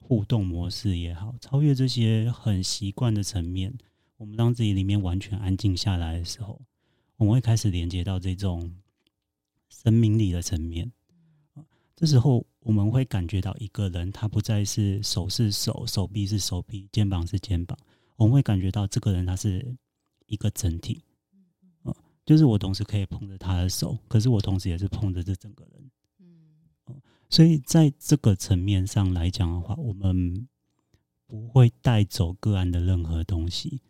互动模式也好，超越这些很习惯的层面，我们让自己里面完全安静下来的时候，我们会开始连接到这种生命力的层面。这时候，我们会感觉到一个人，他不再是手是手，手臂是手臂，肩膀是肩膀。我们会感觉到这个人，他是一个整体。就是我同时可以碰着他的手，可是我同时也是碰着这整个人。所以在这个层面上来讲的话，我们不会带走个案的任何东西。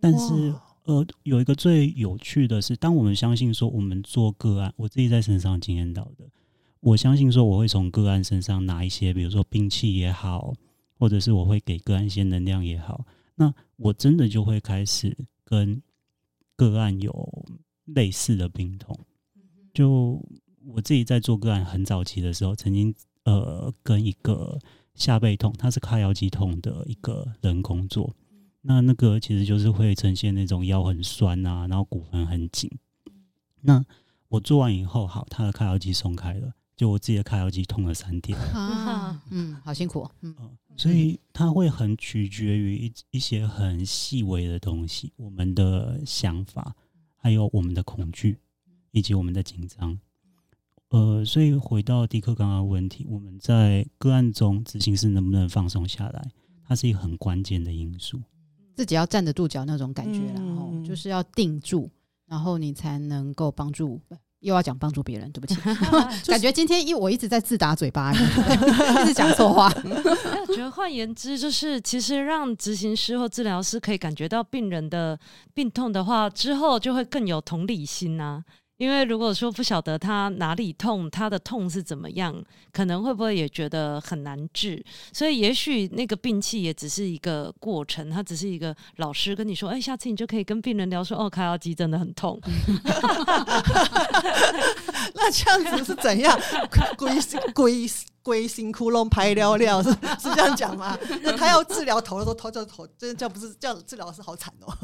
但是，呃，有一个最有趣的是，当我们相信说我们做个案，我自己在身上经验到的，我相信说我会从个案身上拿一些，比如说兵器也好，或者是我会给个案一些能量也好，那我真的就会开始跟个案有类似的病痛，就。我自己在做个案很早期的时候，曾经呃跟一个下背痛，他是髂腰肌痛的一个人工作。那那个其实就是会呈现那种腰很酸啊，然后骨盆很紧。那我做完以后，好，他的髂腰肌松开了，就我自己的髂腰肌痛了三天。啊，嗯，好辛苦。嗯，所以它会很取决于一一些很细微的东西，我们的想法，还有我们的恐惧，以及我们的紧张。呃，所以回到迪克刚刚的问题，我们在个案中执行师能不能放松下来，它是一个很关键的因素。自己要站得住脚那种感觉，然后、嗯、就是要定住，然后你才能够帮助，又要讲帮助别人。对不起，就是、感觉今天一我一直在自打嘴巴，一直讲错话。我觉得换言之，就是其实让执行师或治疗师可以感觉到病人的病痛的话，之后就会更有同理心啊。因为如果说不晓得他哪里痛，他的痛是怎么样，可能会不会也觉得很难治？所以也许那个病气也只是一个过程，他只是一个老师跟你说，哎，下次你就可以跟病人聊说，哦，开药机真的很痛。那这样子是怎样？归归归心窟窿排了了是 是这样讲吗？那他要治疗头的时候，头就头，这叫不是叫治疗是好惨哦。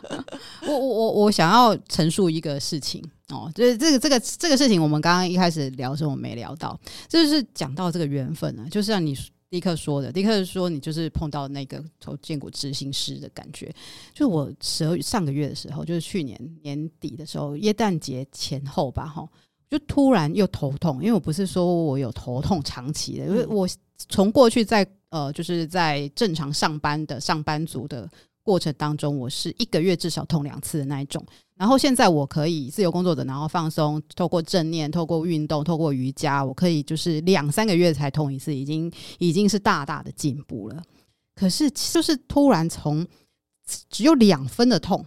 我我我我想要陈述一个事情。哦，就是这个这个这个事情，我们刚刚一开始聊的时候，我没聊到，就是讲到这个缘分呢、啊，就是像你迪克说的，迪克说你就是碰到那个头见骨执行师的感觉。就我十二上个月的时候，就是去年年底的时候，耶诞节前后吧，哈，就突然又头痛，因为我不是说我有头痛长期的，因为我从过去在呃，就是在正常上班的上班族的过程当中，我是一个月至少痛两次的那一种。然后现在我可以自由工作者，然后放松，透过正念，透过运动，透过瑜伽，我可以就是两三个月才痛一次，已经已经是大大的进步了。可是就是突然从只有两分的痛。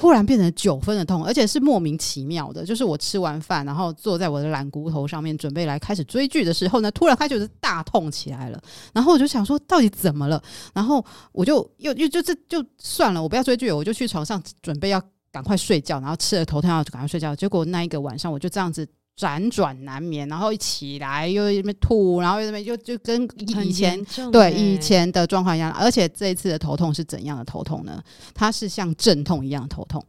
突然变成九分的痛，而且是莫名其妙的。就是我吃完饭，然后坐在我的懒骨头上面，准备来开始追剧的时候呢，突然开始就是大痛起来了。然后我就想说，到底怎么了？然后我就又又就是就算了，我不要追剧，我就去床上准备要赶快睡觉，然后吃了头痛药就赶快睡觉。结果那一个晚上，我就这样子。辗转难眠，然后一起来又那边吐，然后又那边就就跟以前对以前的状况一样。而且这一次的头痛是怎样的头痛呢？它是像阵痛一样的头痛。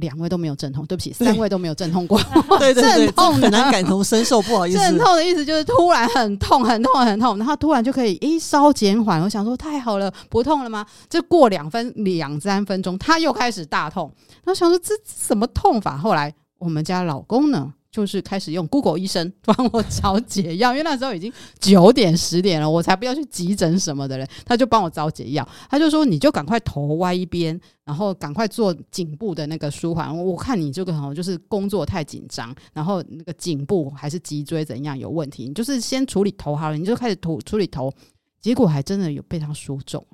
两位都没有阵痛，对不起，三位都没有阵痛过。对对对，阵痛很难感同身受，不好意思。阵痛的意思就是突然很痛，很痛，很痛，然后突然就可以一稍减缓。我想说太好了，不痛了吗？这过两分两三分钟，他又开始大痛。然后想说这什么痛法？后来我们家老公呢？就是开始用 Google 医生 帮我找解药，因为那时候已经九点十点了，我才不要去急诊什么的嘞。他就帮我找解药，他就说你就赶快头歪一边，然后赶快做颈部的那个舒缓。我看你这个好像就是工作太紧张，然后那个颈部还是脊椎怎样有问题，你就是先处理头好了，你就开始处处理头，结果还真的有被他说中，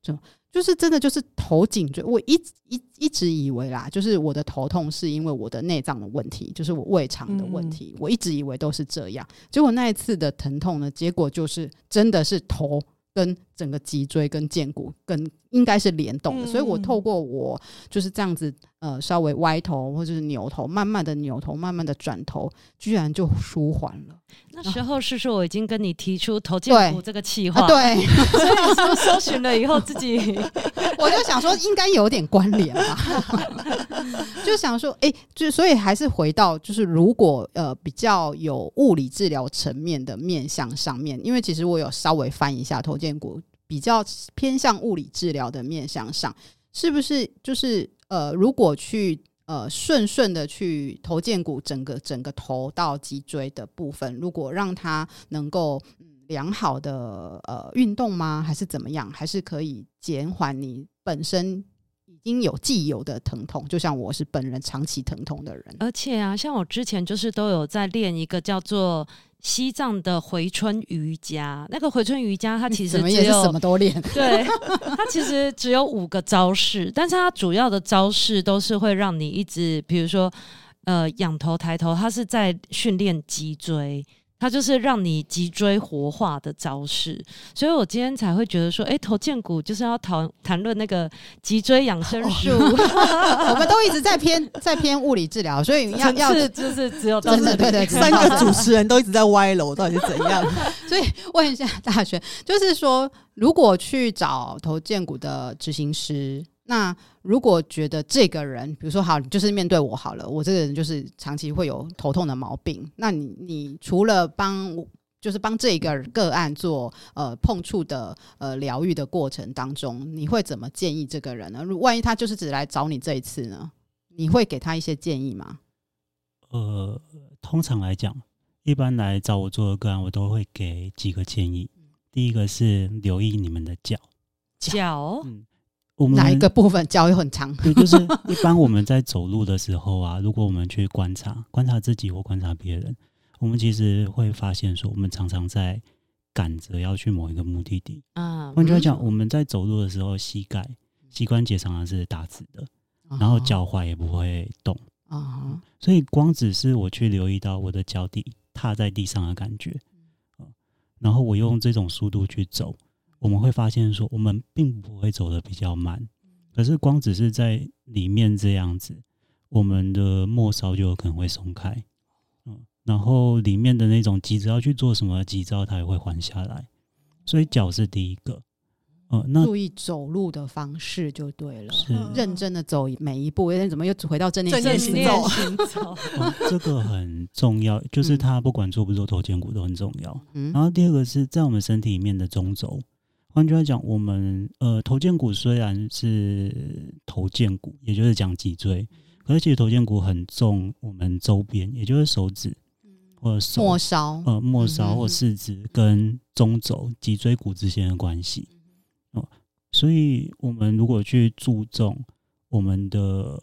就。就是真的，就是头颈椎，我一一一直以为啦，就是我的头痛是因为我的内脏的问题，就是我胃肠的问题，我一直以为都是这样。结果那一次的疼痛呢，结果就是真的是头跟整个脊椎跟肩骨跟应该是联动的，所以我透过我就是这样子呃稍微歪头或者是扭头，慢慢的扭头，慢慢的转头，居然就舒缓了。那时候是说我已经跟你提出头肩骨这个计划，对 所以你说搜寻了以后自己，我就想说应该有点关联吧，就想说哎、欸，就所以还是回到就是如果呃比较有物理治疗层面的面向上面，因为其实我有稍微翻一下头肩骨比较偏向物理治疗的面向上，是不是就是呃如果去。呃，顺顺的去头肩骨整个整个头到脊椎的部分，如果让它能够良好的呃运动吗？还是怎么样？还是可以减缓你本身已经有既有的疼痛？就像我是本人长期疼痛的人，而且啊，像我之前就是都有在练一个叫做。西藏的回春瑜伽，那个回春瑜伽，它其实只有什么都练，对，它其实只有五个招式，但是它主要的招式都是会让你一直，比如说，呃，仰头抬头，它是在训练脊椎。它就是让你脊椎活化的招式，所以我今天才会觉得说，哎、欸，头荐骨就是要讨谈论那个脊椎养生术。我们都一直在偏在偏物理治疗，所以要要就是只有 真的对对，三个主持人都一直在歪楼，到底是怎样？所以问一下大学，就是说，如果去找头荐骨的执行师。那如果觉得这个人，比如说好，就是面对我好了，我这个人就是长期会有头痛的毛病。那你你除了帮，就是帮这个个案做呃碰触的呃疗愈的过程当中，你会怎么建议这个人呢？如万一他就是只来找你这一次呢？你会给他一些建议吗？呃，通常来讲，一般来找我做的个案，我都会给几个建议。第一个是留意你们的脚，脚，嗯。我们哪一个部分脚又很长？对，就是一般我们在走路的时候啊，如果我们去观察、观察自己或观察别人，我们其实会发现说，我们常常在赶着要去某一个目的地啊。换句话讲，我们在走路的时候，膝盖、膝关节常常是打直的，然后脚踝也不会动啊。所以光只是我去留意到我的脚底踏在地上的感觉，然后我用这种速度去走。我们会发现说，我们并不会走得比较慢，可是光只是在里面这样子，我们的末梢就有可能会松开，嗯，然后里面的那种急着要去做什么急躁，它也会缓下来。所以脚是第一个，嗯，那注意走路的方式就对了，是认真的走每一步。那怎么又回到正念行走？行走，嗯，这个很重要，就是它不管做不做头肩骨都很重要。嗯，然后第二个是在我们身体里面的中轴。换句话讲，我们呃头肩骨虽然是头肩骨，也就是讲脊椎，可是其实头肩骨很重我们周边，也就是手指或者手末梢呃末梢或四肢跟中轴脊椎骨之间的关系哦。所以，我们如果去注重我们的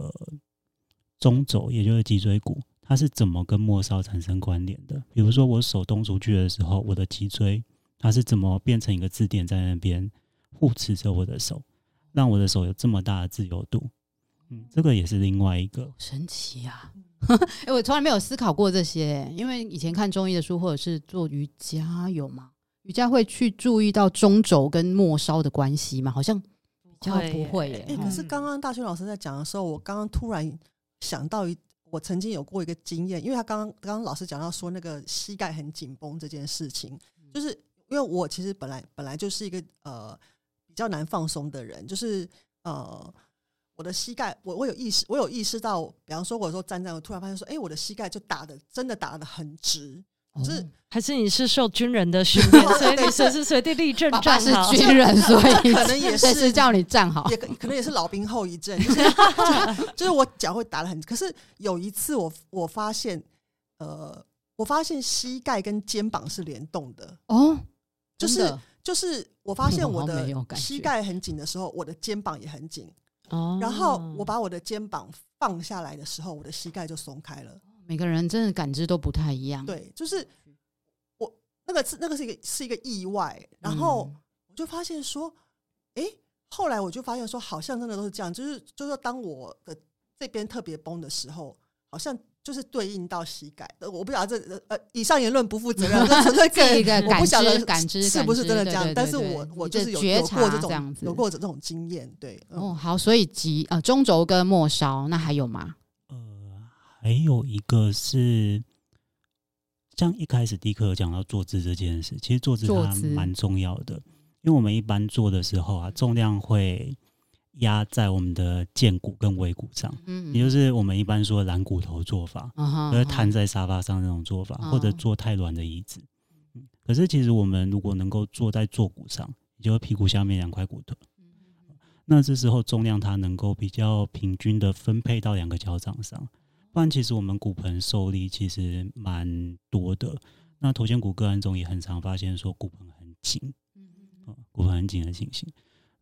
中轴，也就是脊椎骨，它是怎么跟末梢产生关联的？比如说我手动出去的时候，我的脊椎它是怎么变成一个支点在那边护持着我的手，让我的手有这么大的自由度？嗯，这个也是另外一个神奇啊！哎、欸，我从来没有思考过这些，因为以前看中医的书或者是做瑜伽有吗？瑜伽会去注意到中轴跟末梢的关系吗？好像比较不会耶。哎、欸，可是刚刚大勋老师在讲的时候，我刚刚突然想到一，我曾经有过一个经验，因为他刚刚刚刚老师讲到说那个膝盖很紧绷这件事情，就是因为我其实本来本来就是一个呃比较难放松的人，就是呃。我的膝盖，我我有意识，我有意识到，比方说，我说站站，我突然发现说，哎、欸，我的膝盖就打的真的打的很直，哦、是还是你是受军人的训 练，所以你随时随地立正站好。爸爸是军人，所以可能也是，叫你站好，也可能也是老兵后遗症，就是就是我脚会打的很。可是有一次我，我我发现，呃，我发现膝盖跟肩膀是联动的哦，就是就是我发现我的膝盖很紧的时候，我的肩膀也很紧。哦，然后我把我的肩膀放下来的时候，我的膝盖就松开了。每个人真的感知都不太一样。对，就是我那个是那个是一个是一个意外，然后我就发现说，哎，后来我就发现说，好像真的都是这样，就是就是，当我的这边特别崩的时候，好像。就是对应到膝盖，我不晓得这呃，以上言论不负责任，纯粹个一个我不晓得感知是不是真的这样，对对对对，但是我我就是有觉察有过这种有过这种经验，对。嗯、哦，好，所以脊呃中轴跟末梢，那还有吗？呃，还有一个是，像一开始迪克有讲到坐姿这件事，其实坐姿它蛮重要的，因为我们一般坐的时候啊，重量会。压在我们的荐骨跟尾骨上，嗯，也就是我们一般说懒骨头做法，就是瘫在沙发上那种做法，或者坐太软的椅子。可是其实我们如果能够坐在坐骨上，也就是屁股下面两块骨头，那这时候重量它能够比较平均的分配到两个脚掌上。不然其实我们骨盆受力其实蛮多的。那头肩骨个案中也很常发现说骨盆很紧，嗯，骨盆很紧的情形。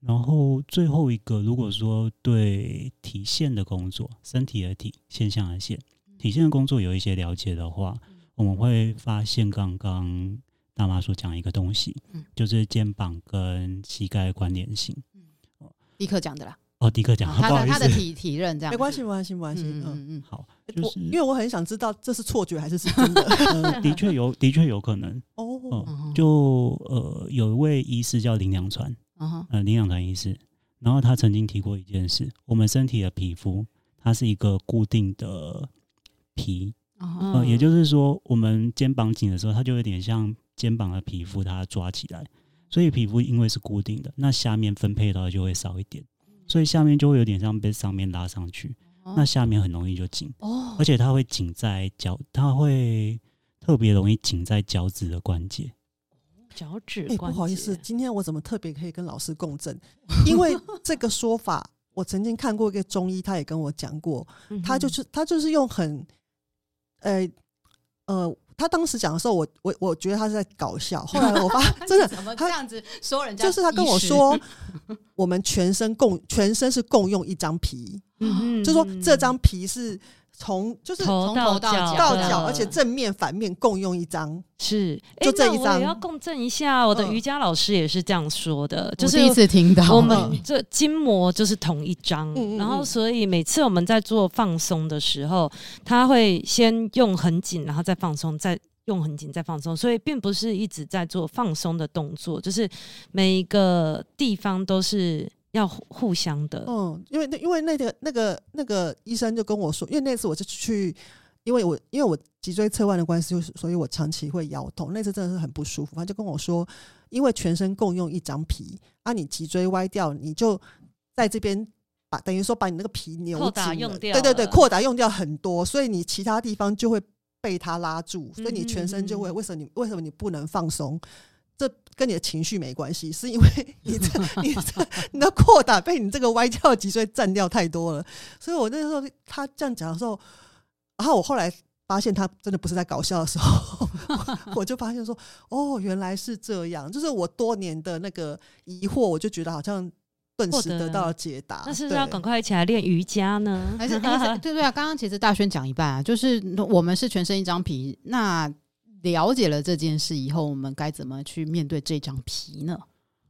然后最后一个，如果说对体现的工作，身体的体，现象的线，体现的工作有一些了解的话，我们会发现刚刚大妈所讲一个东西，就是肩膀跟膝盖的关联性。哦，迪克讲的啦。哦，迪克讲，他的他的体体认这样，没关系，没关系，没关系。嗯嗯嗯，好，就是因为我很想知道这是错觉还是是真的。确有，的确有可能。哦，就呃，有一位医师叫林良传。Uh huh. 呃，林养团医师，然后他曾经提过一件事：我们身体的皮肤，它是一个固定的皮，uh. 呃，也就是说，我们肩膀紧的时候，它就有点像肩膀的皮肤，它抓起来，所以皮肤因为是固定的，那下面分配到的就会少一点，所以下面就会有点像被上面拉上去，uh. 那下面很容易就紧，uh huh. 而且它会紧在脚，它会特别容易紧在脚趾的关节。脚趾，哎，不好意思，今天我怎么特别可以跟老师共振？因为 这个说法，我曾经看过一个中医，他也跟我讲过，他就是他就是用很，呃呃，他当时讲的时候，我我我觉得他是在搞笑。后来我发 真的，怎么这样子说人家？就是他跟我说，我们全身共全身是共用一张皮，嗯，就说这张皮是。从就是从头到脚到脚，而且正面反面共用一张，是就这一张。我要共振一下，我的瑜伽老师也是这样说的，就是第一次听到。我们这筋膜就是同一张，然后所以每次我们在做放松的时候，他会先用很紧，然后再放松，再用很紧，再放松，所以并不是一直在做放松的动作，就是每一个地方都是。要互相的，嗯，因为那因为那个那个那个医生就跟我说，因为那次我就去，因为我因为我脊椎侧弯的关系，就是所以我长期会腰痛，那次真的是很不舒服。他就跟我说，因为全身共用一张皮，啊，你脊椎歪掉，你就在这边把等于说把你那个皮扭紧了，对对对，扩大用掉很多，所以你其他地方就会被它拉住，所以你全身就会，为什么你为什么你不能放松？这跟你的情绪没关系，是因为 你这、你这、你的扩大被你这个歪掉的脊椎占掉太多了。所以我那时候他这样讲的时候，然后我后来发现他真的不是在搞笑的时候，我就发现说，哦，原来是这样。就是我多年的那个疑惑，我就觉得好像顿时得到了解答。那是不是要赶快一起来练瑜伽呢？还是对对啊？刚刚其实大轩讲一半啊，就是我们是全身一张皮。那了解了这件事以后，我们该怎么去面对这张皮呢？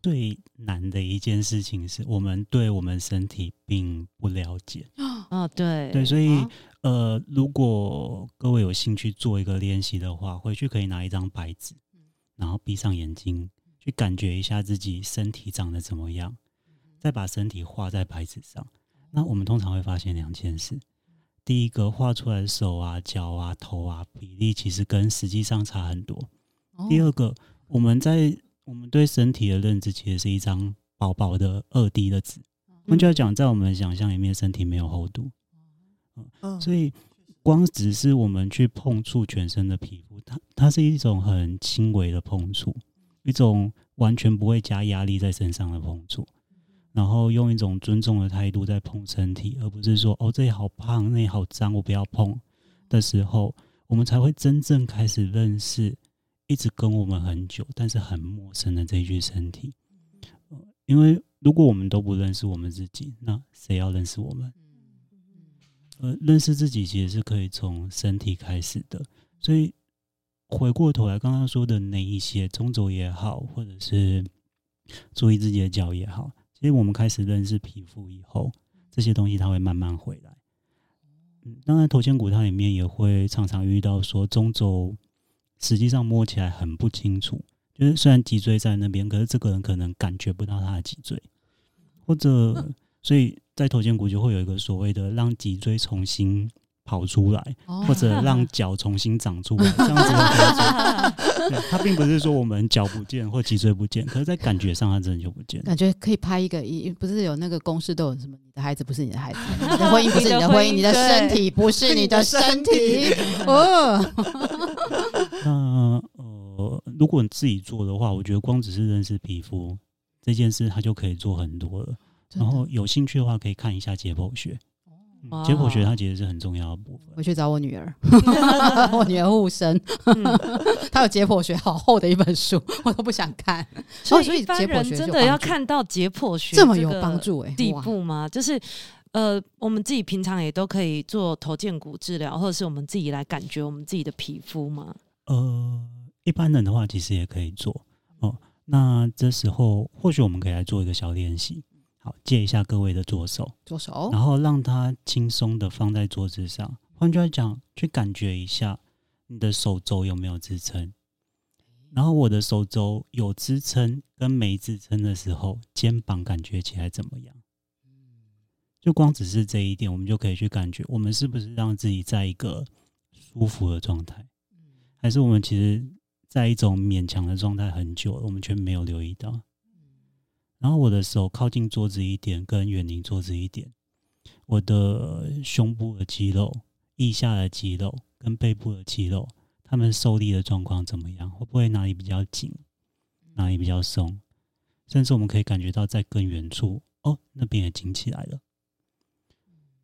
最难的一件事情是我们对我们身体并不了解。啊、哦，对。对，所以、啊、呃，如果各位有兴趣做一个练习的话，回去可以拿一张白纸，然后闭上眼睛，去感觉一下自己身体长得怎么样，再把身体画在白纸上。那我们通常会发现两件事：第一个，画出来的手啊、脚啊、头啊比例其实跟实际上差很多；第二个，我们在我们对身体的认知其实是一张薄薄的二 D 的纸，换句话讲，在我们的想象里面，身体没有厚度，嗯，所以光只是我们去碰触全身的皮肤，它它是一种很轻微的碰触，一种完全不会加压力在身上的碰触，然后用一种尊重的态度在碰身体，而不是说哦，这里好胖，那里好脏，我不要碰的时候，我们才会真正开始认识。一直跟我们很久，但是很陌生的这一具身体，因为如果我们都不认识我们自己，那谁要认识我们？呃，认识自己其实是可以从身体开始的。所以回过头来，刚刚说的那一些中轴也好，或者是注意自己的脚也好，所以我们开始认识皮肤以后，这些东西它会慢慢回来。嗯，当然头肩骨它里面也会常常遇到说中轴。实际上摸起来很不清楚，就是虽然脊椎在那边，可是这个人可能感觉不到他的脊椎，或者所以在头肩骨就会有一个所谓的让脊椎重新跑出来，或者让脚重新长出来 这样子的对。他并不是说我们脚不见或脊椎不见，可是在感觉上它真的就不见。感觉可以拍一个，一不是有那个公式都有什么？你的孩子不是你的孩子，你的婚姻不是你的婚姻，你的身体不是你的身体。哦。那呃，如果你自己做的话，我觉得光只是认识皮肤这件事，它就可以做很多了。然后有兴趣的话，可以看一下解剖学。嗯、解剖学它其实是很重要的部分。我去找我女儿，我女儿护生，她有解剖学好厚的一本书，我都不想看。所以，一般人真的要看到解剖学这么有帮助哎地步吗？就是呃，我们自己平常也都可以做头荐骨治疗，或者是我们自己来感觉我们自己的皮肤吗？呃，一般人的话其实也可以做哦。那这时候或许我们可以来做一个小练习。好，借一下各位的左手，左手，然后让它轻松的放在桌子上。换句话讲，去感觉一下你的手肘有没有支撑。然后我的手肘有支撑跟没支撑的时候，肩膀感觉起来怎么样？就光只是这一点，我们就可以去感觉，我们是不是让自己在一个舒服的状态。还是我们其实在一种勉强的状态很久了，我们却没有留意到。然后我的手靠近桌子一点，跟远离桌子一点。我的胸部的肌肉、腋下的肌肉跟背部的肌肉，他们受力的状况怎么样？会不会哪里比较紧，哪里比较松？甚至我们可以感觉到在更远处，哦，那边也紧起来了。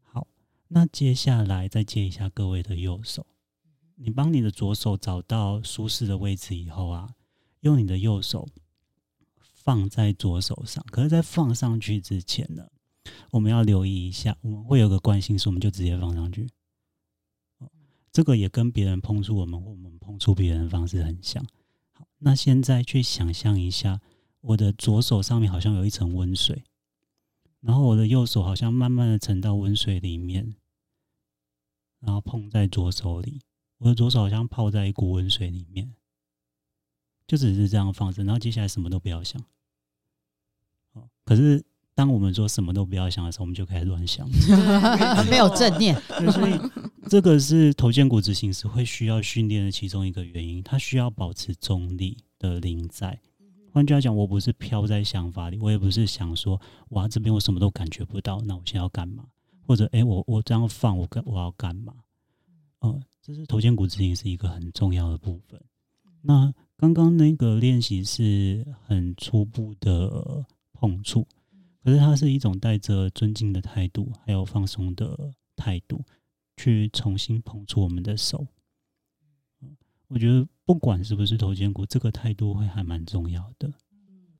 好，那接下来再接一下各位的右手。你帮你的左手找到舒适的位置以后啊，用你的右手放在左手上。可是，在放上去之前呢，我们要留意一下，我们会有个惯性，是我们就直接放上去。这个也跟别人碰触我们或我们碰触别人的方式很像。好，那现在去想象一下，我的左手上面好像有一层温水，然后我的右手好像慢慢的沉到温水里面，然后碰在左手里。我的左手好像泡在一股温水里面，就只是这样放着，然后接下来什么都不要想。可是当我们说什么都不要想的时候，我们就开始乱想，没有正念。所以这个是头肩骨执行师会需要训练的其中一个原因，它需要保持中立的临在。换句话讲，我不是飘在想法里，我也不是想说，哇，这边我什么都感觉不到，那我现在要干嘛？或者，哎，我我这样放，我干我要干嘛？哦。这是头肩骨执行是一个很重要的部分。那刚刚那个练习是很初步的碰触，可是它是一种带着尊敬的态度，还有放松的态度，去重新碰触我们的手。我觉得不管是不是头肩骨，这个态度会还蛮重要的。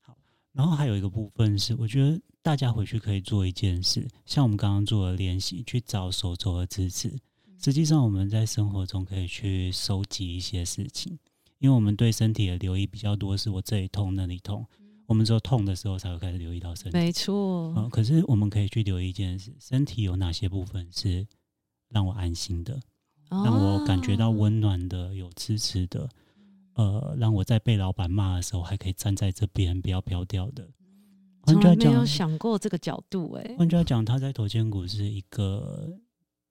好，然后还有一个部分是，我觉得大家回去可以做一件事，像我们刚刚做的练习，去找手肘的支持。实际上，我们在生活中可以去收集一些事情，因为我们对身体的留意比较多，是我这里痛那里痛，我们只有痛的时候才会开始留意到身体。没错。嗯，可是我们可以去留意一件事：身体有哪些部分是让我安心的，让我感觉到温暖的、有支持的。呃，让我在被老板骂的时候还可以站在这边，不要飘掉的。从来没有想过这个角度，欸，哎。换句话讲，他在头肩骨是一个。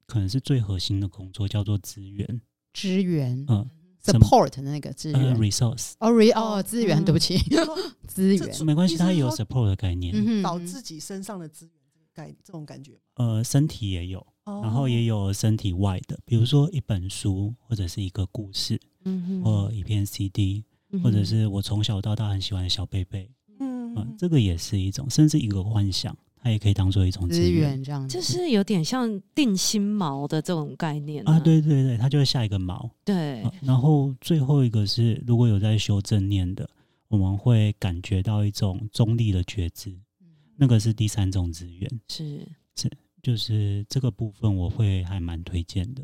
可能是最核心的工作，叫做资源，资源，嗯，support 的那个资源，resource，哦，re，哦，资源，对不起，资源，没关系，它也有 support 的概念，找自己身上的资源，概这种感觉，呃，身体也有，然后也有身体外的，比如说一本书，或者是一个故事，嗯或一片 CD，或者是我从小到大很喜欢的小贝贝，嗯，这个也是一种，甚至一个幻想。它也可以当做一种资源，这样子，就是有点像定心锚的这种概念啊。对对对，它就会下一个锚。对、啊，然后最后一个是，如果有在修正念的，我们会感觉到一种中立的觉知，嗯、那个是第三种资源。是是，就是这个部分，我会还蛮推荐的。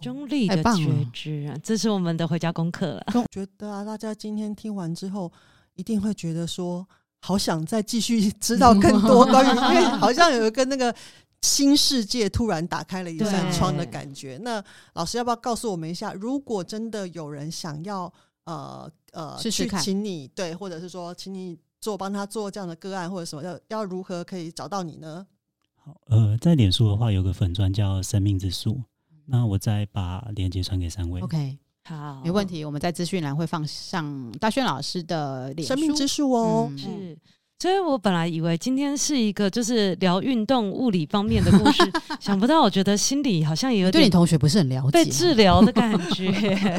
中立的觉知啊，这是我们的回家功课了。我觉得啊，大家今天听完之后，一定会觉得说。好想再继续知道更多关于，因为好像有一个那个新世界突然打开了一扇窗的感觉。那老师要不要告诉我们一下，如果真的有人想要呃呃试试看，去请你对，或者是说请你做帮他做这样的个案或者什么，要要如何可以找到你呢？好，呃，在脸书的话有个粉专叫生命之树，那我再把链接传给三位。OK。好，没问题。我们在资讯栏会放上大轩老师的脸书生命之树哦。嗯、是，所以我本来以为今天是一个就是聊运动物理方面的故事，想不到我觉得心里好像也有点对你同学不是很了解，被治疗的感觉。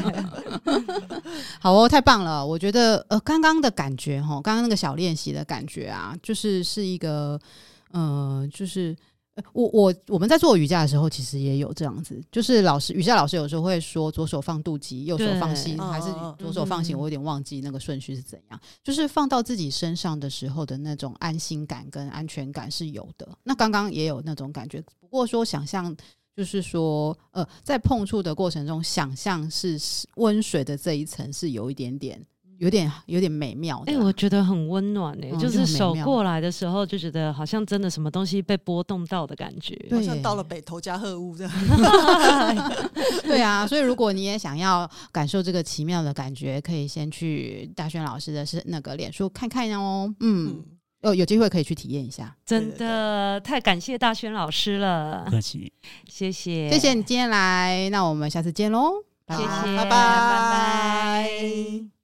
好哦，太棒了！我觉得呃，刚刚的感觉哈，刚刚那个小练习的感觉啊，就是是一个呃，就是。我我我们在做瑜伽的时候，其实也有这样子，就是老师瑜伽老师有时候会说左手放肚脐，右手放心，还是左手放心，我有点忘记那个顺序是怎样。就是放到自己身上的时候的那种安心感跟安全感是有的。那刚刚也有那种感觉，不过说想象，就是说呃，在碰触的过程中，想象是温水的这一层是有一点点。有点有点美妙，哎、欸，我觉得很温暖哎、欸，嗯、就是手过来的时候，就觉得好像真的什么东西被波动到的感觉，好像到了北投加贺屋这样。对啊，所以如果你也想要感受这个奇妙的感觉，可以先去大轩老师的是那个脸书看看哦。嗯，哦有机会可以去体验一下，真的太感谢大轩老师了，客气，谢谢，谢谢你今天来，那我们下次见喽，谢谢，拜拜，拜拜。